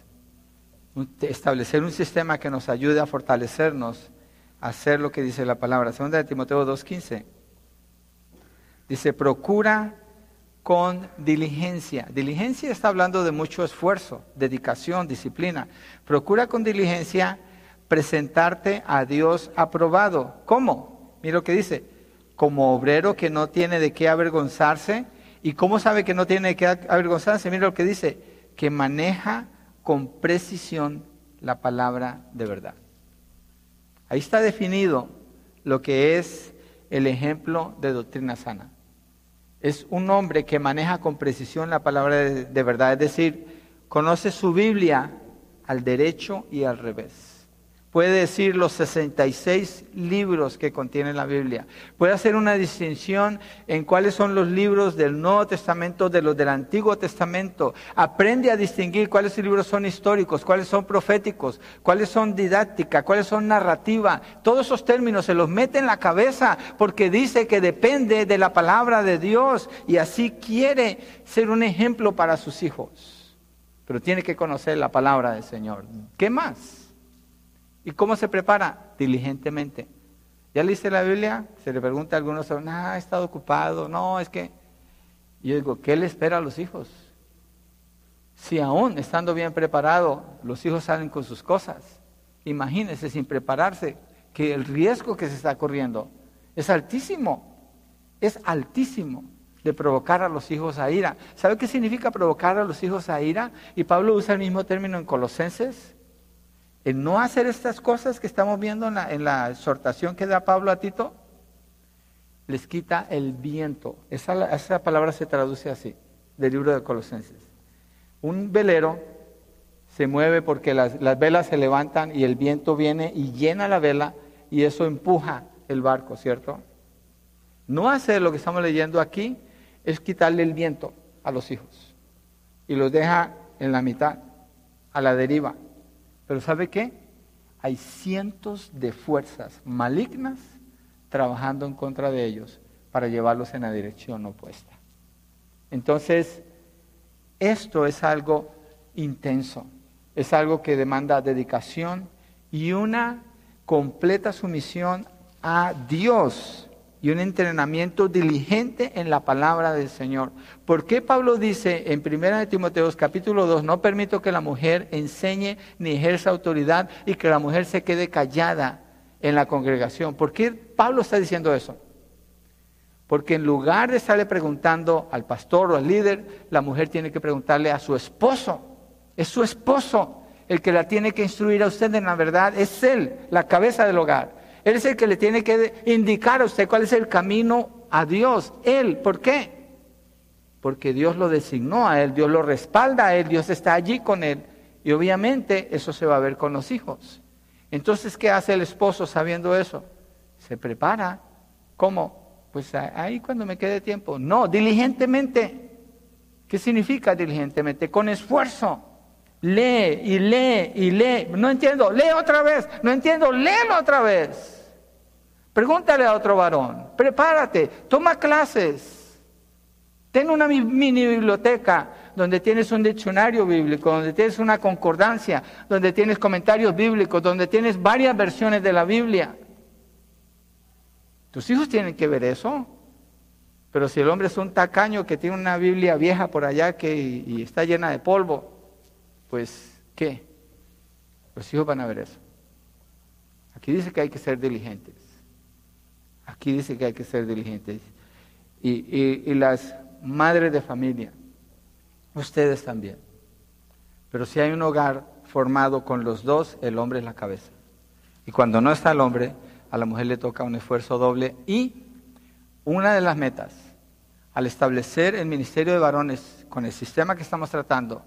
Establecer un sistema que nos ayude a fortalecernos, a hacer lo que dice la palabra. Segunda de Timoteo 2.15. Dice, procura con diligencia. Diligencia está hablando de mucho esfuerzo, dedicación, disciplina. Procura con diligencia presentarte a Dios aprobado. ¿Cómo? Mira lo que dice, como obrero que no tiene de qué avergonzarse. ¿Y cómo sabe que no tiene de qué avergonzarse? Mira lo que dice, que maneja con precisión la palabra de verdad. Ahí está definido lo que es el ejemplo de doctrina sana. Es un hombre que maneja con precisión la palabra de, verdad, es decir, conoce su Biblia al derecho y al revés puede decir los 66 libros que contiene la Biblia, puede hacer una distinción en cuáles son los libros del Nuevo Testamento de los del Antiguo Testamento, aprende a distinguir cuáles libros son históricos, cuáles son proféticos, cuáles son didáctica, cuáles son narrativa, todos esos términos se los mete en la cabeza porque dice que depende de la palabra de Dios y así quiere ser un ejemplo para sus hijos, pero tiene que conocer la palabra del Señor. ¿Qué más? ¿Y cómo se prepara? Diligentemente. ¿Ya leíste la Biblia? Se le pregunta a algunos, ah, he estado ocupado, no, es que... yo digo, ¿qué le espera a los hijos? Si aún estando bien preparado, los hijos salen con sus cosas, imagínense sin prepararse, que el riesgo que se está corriendo es altísimo, es altísimo de provocar a los hijos a ira. ¿Sabe qué significa provocar a los hijos a ira? Y Pablo usa el mismo término en Colosenses. El no hacer estas cosas que estamos viendo en la, exhortación que da Pablo a Tito, les quita el viento. Esa, palabra se traduce así, del libro de Colosenses. Un velero se mueve porque las, velas se levantan y el viento viene y llena la vela y eso empuja el barco, ¿cierto? No hacer lo que estamos leyendo aquí es quitarle el viento a los hijos y los deja en la mitad, a la deriva. Pero ¿sabe qué? Hay cientos de fuerzas malignas trabajando en contra de ellos para llevarlos en la dirección opuesta. Entonces, esto es algo intenso, es algo que demanda dedicación y una completa sumisión a Dios y un entrenamiento diligente en la palabra del Señor. ¿Por qué Pablo dice en 1 Timoteo capítulo 2, no permito que la mujer enseñe ni ejerza autoridad y que la mujer se quede callada en la congregación? ¿Por qué Pablo está diciendo eso? Porque en lugar de estarle preguntando al pastor o al líder, la mujer tiene que preguntarle a su esposo. Es su esposo el que la tiene que instruir a usted en la verdad. Es él, la cabeza del hogar. Él es el que le tiene que indicar a usted cuál es el camino a Dios. Él, ¿por qué? Porque Dios lo designó a él, Dios lo respalda a él, Dios está allí con él. Y obviamente eso se va a ver con los hijos. Entonces, ¿qué hace el esposo sabiendo eso? Se prepara. ¿Cómo? Pues ahí cuando me quede tiempo. No, diligentemente. ¿Qué significa diligentemente? Con esfuerzo. Lee y lee y lee. No entiendo, lee otra vez. No entiendo, léelo otra vez. Pregúntale a otro varón. Prepárate, toma clases. Ten una mini biblioteca donde tienes un diccionario bíblico, donde tienes una concordancia, donde tienes comentarios bíblicos, donde tienes varias versiones de la Biblia. Tus hijos tienen que ver eso. Pero si el hombre es un tacaño que tiene una Biblia vieja por allá que, y está llena de polvo, pues, ¿qué? Los hijos van a ver eso. Aquí dice que hay que ser diligentes. Aquí dice que hay que ser diligentes. Y, las madres de familia, ustedes también. Pero si hay un hogar formado con los dos, el hombre es la cabeza. Y cuando no está el hombre, a la mujer le toca un esfuerzo doble. Y una de las metas, al establecer el ministerio de varones con el sistema que estamos tratando,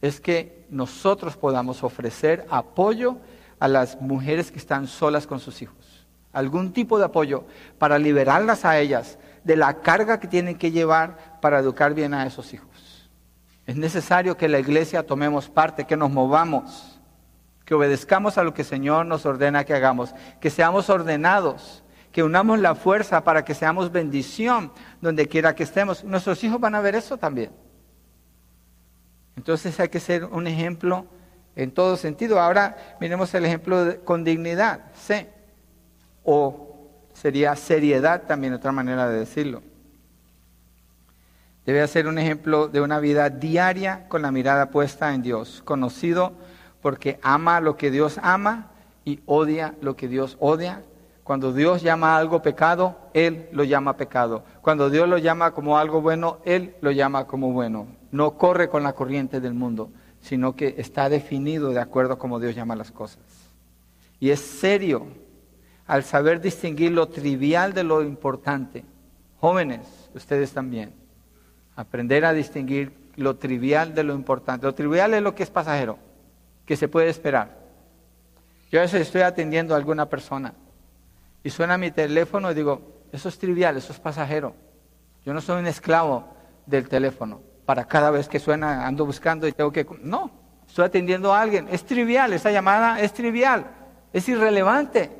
es que nosotros podamos ofrecer apoyo a las mujeres que están solas con sus hijos. Algún tipo de apoyo para liberarlas a ellas de la carga que tienen que llevar para educar bien a esos hijos. Es necesario que la iglesia tomemos parte, que nos movamos, que obedezcamos a lo que el Señor nos ordena que hagamos, que seamos ordenados, que unamos la fuerza para que seamos bendición donde quiera que estemos. Nuestros hijos van a ver eso también. Entonces hay que ser un ejemplo en todo sentido. Ahora miremos el ejemplo con dignidad, ¿sí? O sería seriedad también, otra manera de decirlo. Debe ser un ejemplo de una vida diaria con la mirada puesta en Dios, conocido porque ama lo que Dios ama y odia lo que Dios odia. Cuando Dios llama algo pecado, Él lo llama pecado. Cuando Dios lo llama como algo bueno, Él lo llama como bueno no corre con la corriente del mundo, sino que está definido de acuerdo a como Dios llama las cosas. Y es serio al saber distinguir lo trivial de lo importante. Jóvenes, ustedes también, aprender a distinguir lo trivial de lo importante. Lo trivial es lo que es pasajero, que se puede esperar. Yo a veces estoy atendiendo a alguna persona y suena mi teléfono y digo, eso es trivial, eso es pasajero. Yo no soy un esclavo del teléfono. Para cada vez que suena ando buscando y tengo que... No, estoy atendiendo a alguien. Es trivial, esa llamada es trivial, es irrelevante,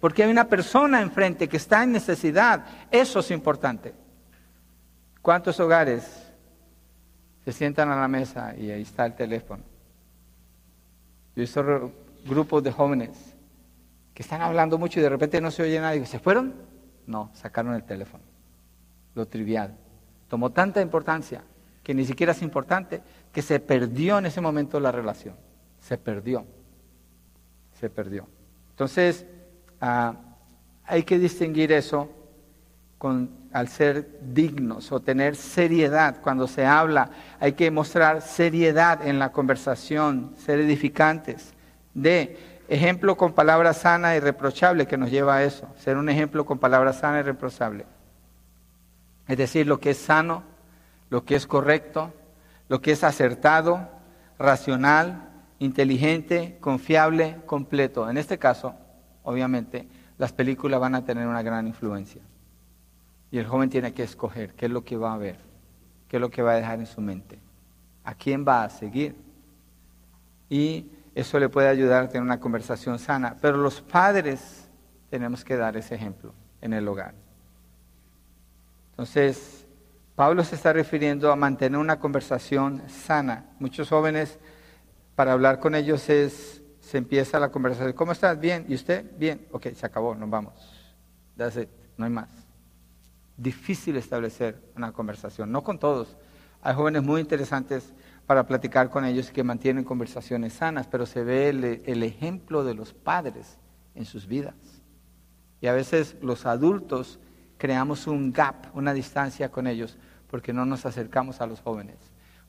porque hay una persona enfrente que está en necesidad. Eso es importante. ¿Cuántos hogares se sientan a la mesa y ahí está el teléfono? Yo visto grupos de jóvenes que están hablando mucho y de repente no se oye nadie. ¿Se fueron? No, sacaron el teléfono. Lo trivial. Tomó tanta importancia que ni siquiera es importante, que se perdió en ese momento la relación. Se perdió. Se perdió. Entonces, ah, hay que distinguir eso con, al ser dignos o tener seriedad. Cuando se habla, hay que mostrar seriedad en la conversación, ser edificantes. De ejemplo con palabra sana y reprochable que nos lleva a eso, ser un ejemplo con palabra sana y reprochable. Es decir, lo que es sano, lo que es correcto, lo que es acertado, racional, inteligente, confiable, completo. En este caso, obviamente, las películas van a tener una gran influencia. Y el joven tiene que escoger qué es lo que va a ver, qué es lo que va a dejar en su mente, a quién va a seguir. Y eso le puede ayudar a tener una conversación sana. Pero los padres tenemos que dar ese ejemplo en el hogar. Entonces, Pablo se está refiriendo a mantener una conversación sana. Muchos jóvenes, para hablar con ellos es, se empieza la conversación. ¿Cómo estás? Bien. ¿Y usted? Bien. Ok, se acabó, nos vamos. That's it. No hay más. Difícil establecer una conversación, no con todos. Hay jóvenes muy interesantes para platicar con ellos que mantienen conversaciones sanas, pero se ve el, ejemplo de los padres en sus vidas. Y a veces los adultos creamos un gap, una distancia con ellos, porque no nos acercamos a los jóvenes.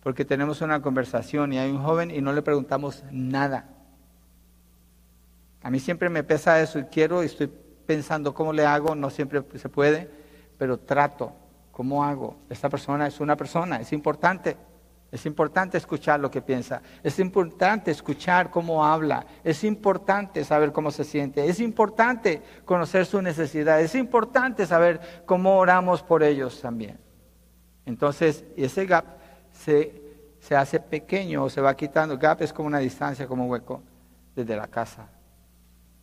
Porque tenemos una conversación y hay un joven y no le preguntamos nada. A mí siempre me pesa eso y quiero y estoy pensando cómo le hago, no siempre se puede, pero trato, ¿cómo hago? Esta persona es una persona, es importante. Es importante escuchar lo que piensa. Es importante escuchar cómo habla. Es importante saber cómo se siente. Es importante conocer su necesidad. Es importante saber cómo oramos por ellos también. Entonces, ese gap se, se hace pequeño o se va quitando. Gap es como una distancia, como un hueco desde la casa,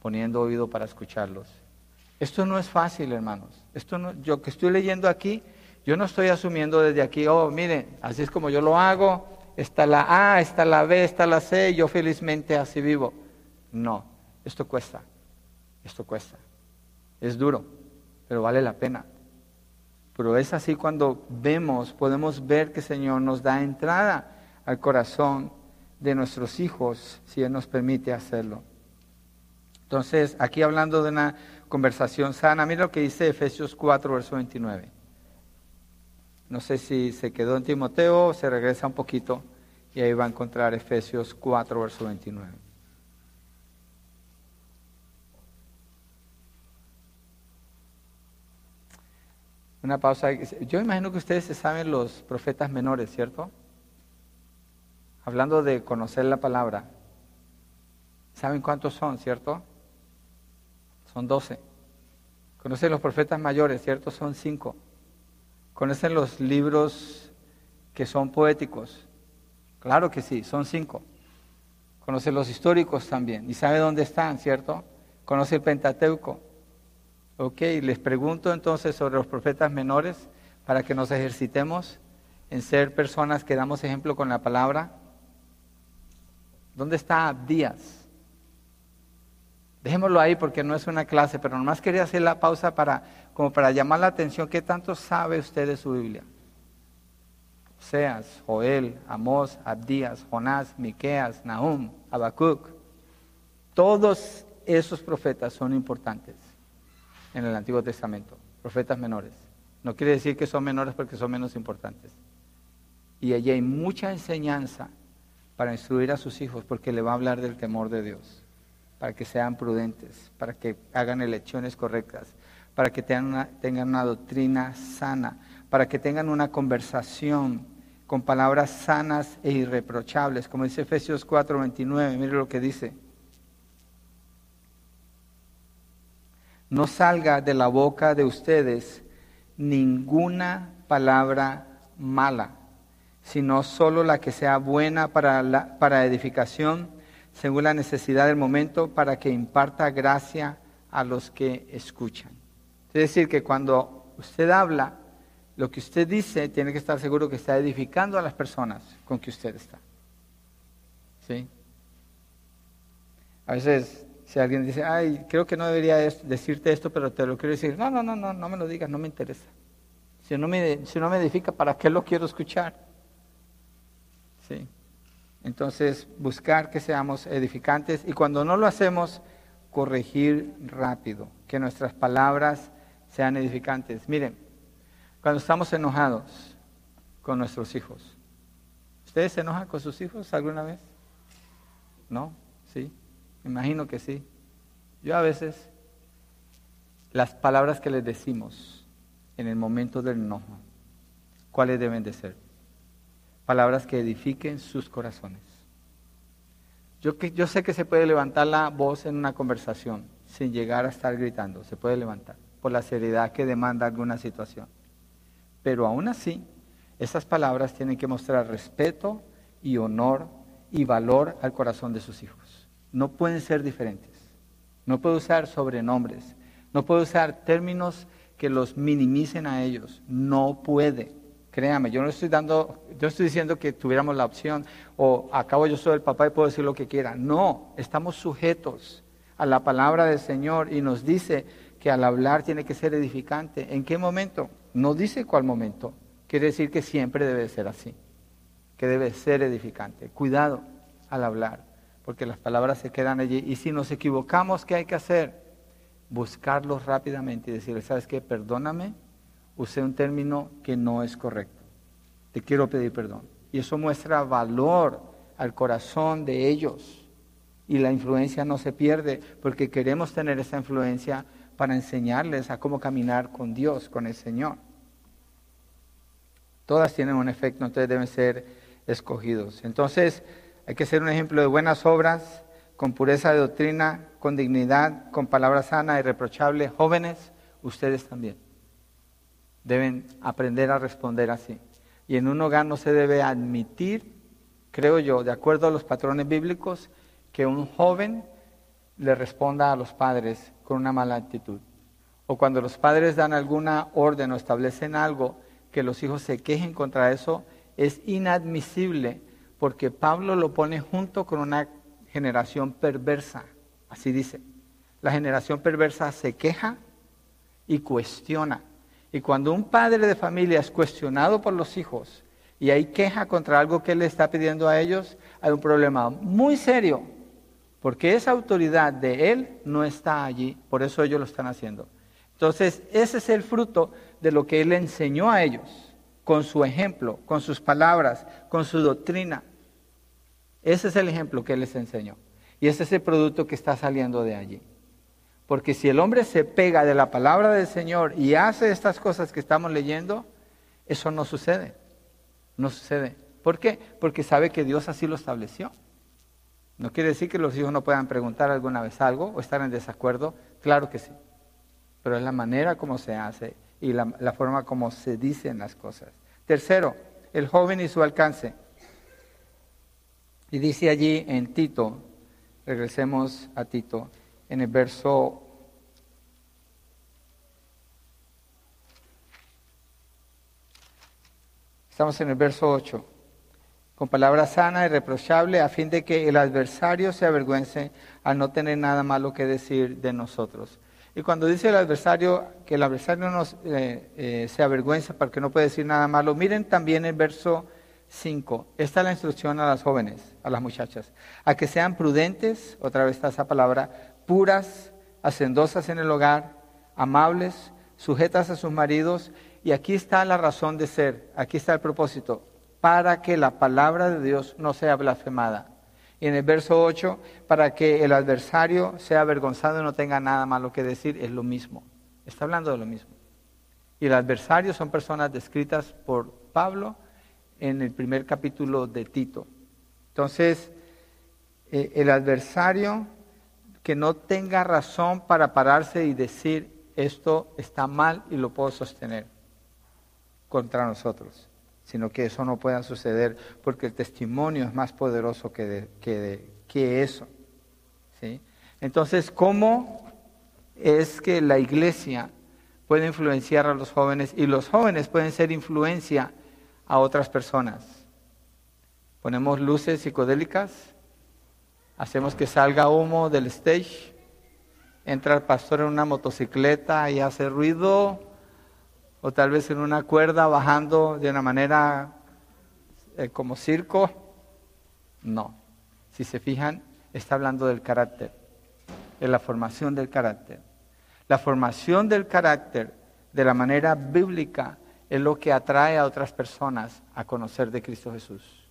poniendo oído para escucharlos. Esto no es fácil, hermanos. Esto no, yo que estoy leyendo aquí yo no estoy asumiendo desde aquí, oh, miren, así es como yo lo hago, está la A, está la B, está la C, yo felizmente así vivo. No, esto cuesta, esto cuesta. Es duro, pero vale la pena. Pero es así cuando vemos, podemos ver que el Señor nos da entrada al corazón de nuestros hijos, si Él nos permite hacerlo. Entonces, aquí hablando de una conversación sana, mira lo que dice Efesios 4, verso 29. No sé si se quedó en Timoteo, se regresa un poquito y ahí va a encontrar Efesios 4, verso 29. Una pausa. Yo imagino que ustedes se saben los profetas menores, ¿cierto? Hablando de conocer la palabra. ¿Saben cuántos son, cierto? Son doce. Conocen los profetas mayores, ¿cierto? Son cinco. ¿Conocen los libros que son poéticos? Claro que sí, son cinco. Conoce los históricos también. Y sabe dónde están, ¿cierto? Conoce el Pentateuco. Ok, les pregunto entonces sobre los profetas menores para que nos ejercitemos en ser personas que damos ejemplo con la palabra. ¿Dónde está Abdías? Dejémoslo ahí porque no es una clase, pero nomás quería hacer la pausa para, como para llamar la atención. ¿Qué tanto sabe usted de su Biblia? Seas, Joel, Amós, Abdías, Jonás, Miqueas, Nahum, Habacuc. Todos esos profetas son importantes en el Antiguo Testamento, profetas menores. No quiere decir que son menores porque son menos importantes. Y allí hay mucha enseñanza para instruir a sus hijos porque le va a hablar del temor de Dios para que sean prudentes, para que hagan elecciones correctas, para que tengan una, doctrina sana, para que tengan una conversación con palabras sanas e irreprochables, como dice Efesios 4:29, mire lo que dice. No salga de la boca de ustedes ninguna palabra mala, sino solo la que sea buena para, la, para edificación, según la necesidad del momento, para que imparta gracia a los que escuchan. Es decir, que cuando usted habla, lo que usted dice tiene que estar seguro que está edificando a las personas con que usted está. ¿Sí? A veces, si alguien dice, ay, creo que no debería decirte esto, pero te lo quiero decir, no, no, no, no, no me lo digas, no me interesa. Si no me, si no me edifica, ¿para qué lo quiero escuchar? ¿Sí? Entonces, buscar que seamos edificantes y cuando no lo hacemos, corregir rápido, que nuestras palabras sean edificantes. Miren, cuando estamos enojados con nuestros hijos, ¿ustedes se enojan con sus hijos alguna vez? ¿No? Imagino que sí. Yo a veces, las palabras que les decimos en el momento del enojo, ¿cuáles deben de ser? Palabras que edifiquen sus corazones. Yo, yo sé que se puede levantar la voz en una conversación sin llegar a estar gritando, se puede levantar por la seriedad que demanda alguna situación. Pero aún así, esas palabras tienen que mostrar respeto y honor y valor al corazón de sus hijos. No pueden ser diferentes. No puedo usar sobrenombres. No puedo usar términos que los minimicen a ellos. No puede. Créame, yo no estoy dando, yo estoy diciendo que tuviéramos la opción o acabo yo soy el papá y puedo decir lo que quiera. No, estamos sujetos a la palabra del Señor y nos dice que al hablar tiene que ser edificante. ¿En qué momento? No dice cuál momento. Quiere decir que siempre debe ser así, que debe ser edificante. Cuidado al hablar, porque las palabras se quedan allí. Y si nos equivocamos, ¿qué hay que hacer? Buscarlos rápidamente y decirle, ¿sabes qué? Perdóname usé un término que no es correcto. Te quiero pedir perdón. Y eso muestra valor al corazón de ellos. Y la influencia no se pierde porque queremos tener esa influencia para enseñarles a cómo caminar con Dios, con el Señor. Todas tienen un efecto, entonces deben ser escogidos. Entonces hay que ser un ejemplo de buenas obras, con pureza de doctrina, con dignidad, con palabra sana y reprochable. Jóvenes, ustedes también deben aprender a responder así. Y en un hogar no se debe admitir, creo yo, de acuerdo a los patrones bíblicos, que un joven le responda a los padres con una mala actitud. O cuando los padres dan alguna orden o establecen algo, que los hijos se quejen contra eso, es inadmisible porque Pablo lo pone junto con una generación perversa. Así dice. La generación perversa se queja y cuestiona. Y cuando un padre de familia es cuestionado por los hijos y hay queja contra algo que él está pidiendo a ellos, hay un problema muy serio, porque esa autoridad de él no está allí, por eso ellos lo están haciendo. Entonces, ese es el fruto de lo que él enseñó a ellos, con su ejemplo, con sus palabras, con su doctrina. Ese es el ejemplo que les enseñó. Y ese es el producto que está saliendo de allí. Porque si el hombre se pega de la palabra del Señor y hace estas cosas que estamos leyendo, eso no sucede. No sucede. ¿Por qué? Porque sabe que Dios así lo estableció. No quiere decir que los hijos no puedan preguntar alguna vez algo o estar en desacuerdo. Claro que sí. Pero es la manera como se hace y la, forma como se dicen las cosas. Tercero, el joven y su alcance. Y dice allí en Tito, regresemos a Tito, en el verso Estamos en el verso 8. Con palabra sana y reprochable a fin de que el adversario se avergüence al no tener nada malo que decir de nosotros. Y cuando dice el adversario que el adversario nos, eh, eh, se avergüenza porque no puede decir nada malo, miren también el verso 5. Esta es la instrucción a las jóvenes, a las muchachas, a que sean prudentes, otra vez está esa palabra, puras, hacendosas en el hogar, amables, sujetas a sus maridos. Y aquí está la razón de ser, aquí está el propósito, para que la palabra de Dios no sea blasfemada. Y en el verso 8, para que el adversario sea avergonzado y no tenga nada malo que decir, es lo mismo. Está hablando de lo mismo. Y el adversario son personas descritas por Pablo en el primer capítulo de Tito. Entonces, eh, el adversario que no tenga razón para pararse y decir esto está mal y lo puedo sostener contra nosotros, sino que eso no pueda suceder porque el testimonio es más poderoso que, que, que eso. ¿sí? Entonces, ¿cómo es que la iglesia puede influenciar a los jóvenes y los jóvenes pueden ser influencia a otras personas? Ponemos luces psicodélicas, hacemos que salga humo del stage, entra el pastor en una motocicleta y hace ruido, o tal vez en una cuerda bajando de una manera eh, como circo. No, si se fijan, está hablando del carácter, de la formación del carácter. La formación del carácter de la manera bíblica es lo que atrae a otras personas a conocer de Cristo Jesús.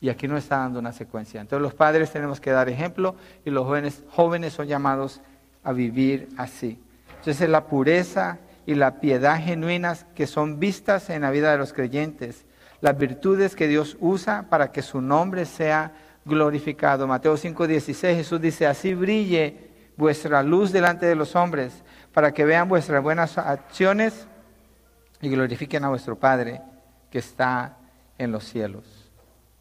Y aquí no está dando una secuencia. Entonces los padres tenemos que dar ejemplo y los jóvenes, jóvenes son llamados a vivir así. Entonces la pureza y la piedad genuinas que son vistas en la vida de los creyentes, las virtudes que Dios usa para que su nombre sea glorificado. Mateo 5:16 Jesús dice, así brille vuestra luz delante de los hombres, para que vean vuestras buenas acciones y glorifiquen a vuestro Padre que está en los cielos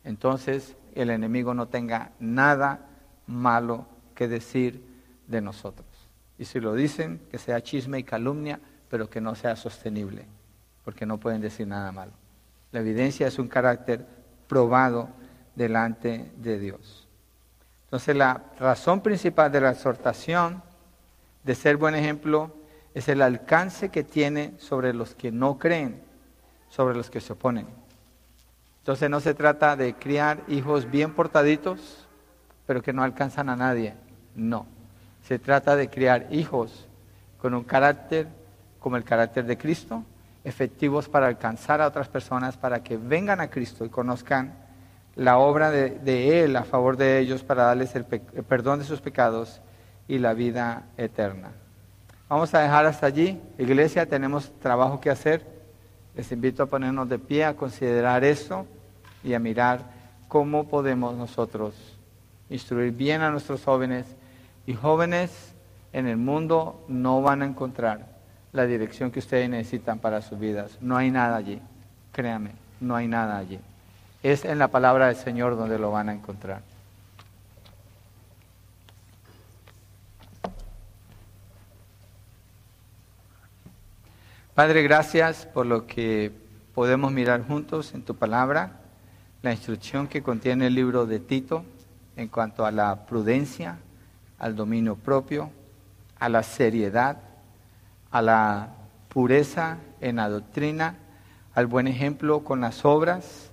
entonces el enemigo no tenga nada malo que decir de nosotros. Y si lo dicen, que sea chisme y calumnia, pero que no sea sostenible, porque no pueden decir nada malo. La evidencia es un carácter probado delante de Dios. Entonces la razón principal de la exhortación de ser buen ejemplo es el alcance que tiene sobre los que no creen, sobre los que se oponen. Entonces no se trata de criar hijos bien portaditos, pero que no alcanzan a nadie. No. Se trata de criar hijos con un carácter como el carácter de Cristo, efectivos para alcanzar a otras personas, para que vengan a Cristo y conozcan la obra de, Él a favor de ellos para darles el, el perdón de sus pecados y la vida eterna. Vamos a dejar hasta allí. Iglesia, tenemos trabajo que hacer. Les invito a ponernos de pie a considerar eso y a mirar cómo podemos nosotros instruir bien a nuestros jóvenes. Y jóvenes en el mundo no van a encontrar la dirección que ustedes necesitan para sus vidas. No hay nada allí, créanme, no hay nada allí. Es en la palabra del Señor donde lo van a encontrar. Padre, gracias por lo que podemos mirar juntos en tu palabra la instrucción que contiene el libro de Tito en cuanto a la prudencia, al dominio propio, a la seriedad, a la pureza en la doctrina, al buen ejemplo con las obras.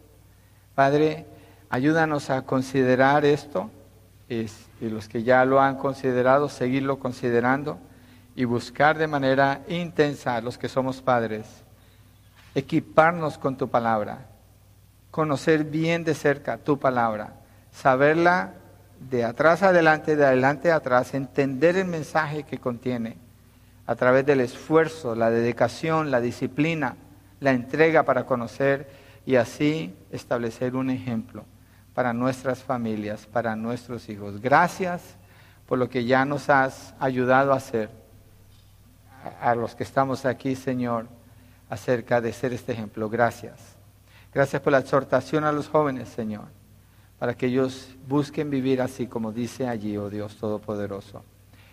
Padre, ayúdanos a considerar esto y los que ya lo han considerado, seguirlo considerando y buscar de manera intensa los que somos padres, equiparnos con tu palabra conocer bien de cerca tu palabra, saberla de atrás adelante, de adelante atrás, entender el mensaje que contiene a través del esfuerzo, la dedicación, la disciplina, la entrega para conocer y así establecer un ejemplo para nuestras familias, para nuestros hijos. Gracias por lo que ya nos has ayudado a hacer, a los que estamos aquí, Señor, acerca de ser este ejemplo. Gracias. Gracias por la exhortación a los jóvenes, Señor, para que ellos busquen vivir así como dice allí, oh Dios Todopoderoso.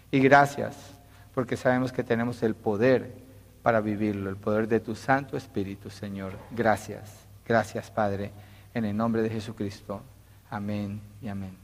Y gracias porque sabemos que tenemos el poder para vivirlo, el poder de tu Santo Espíritu, Señor. Gracias, gracias, Padre, en el nombre de Jesucristo. Amén y amén.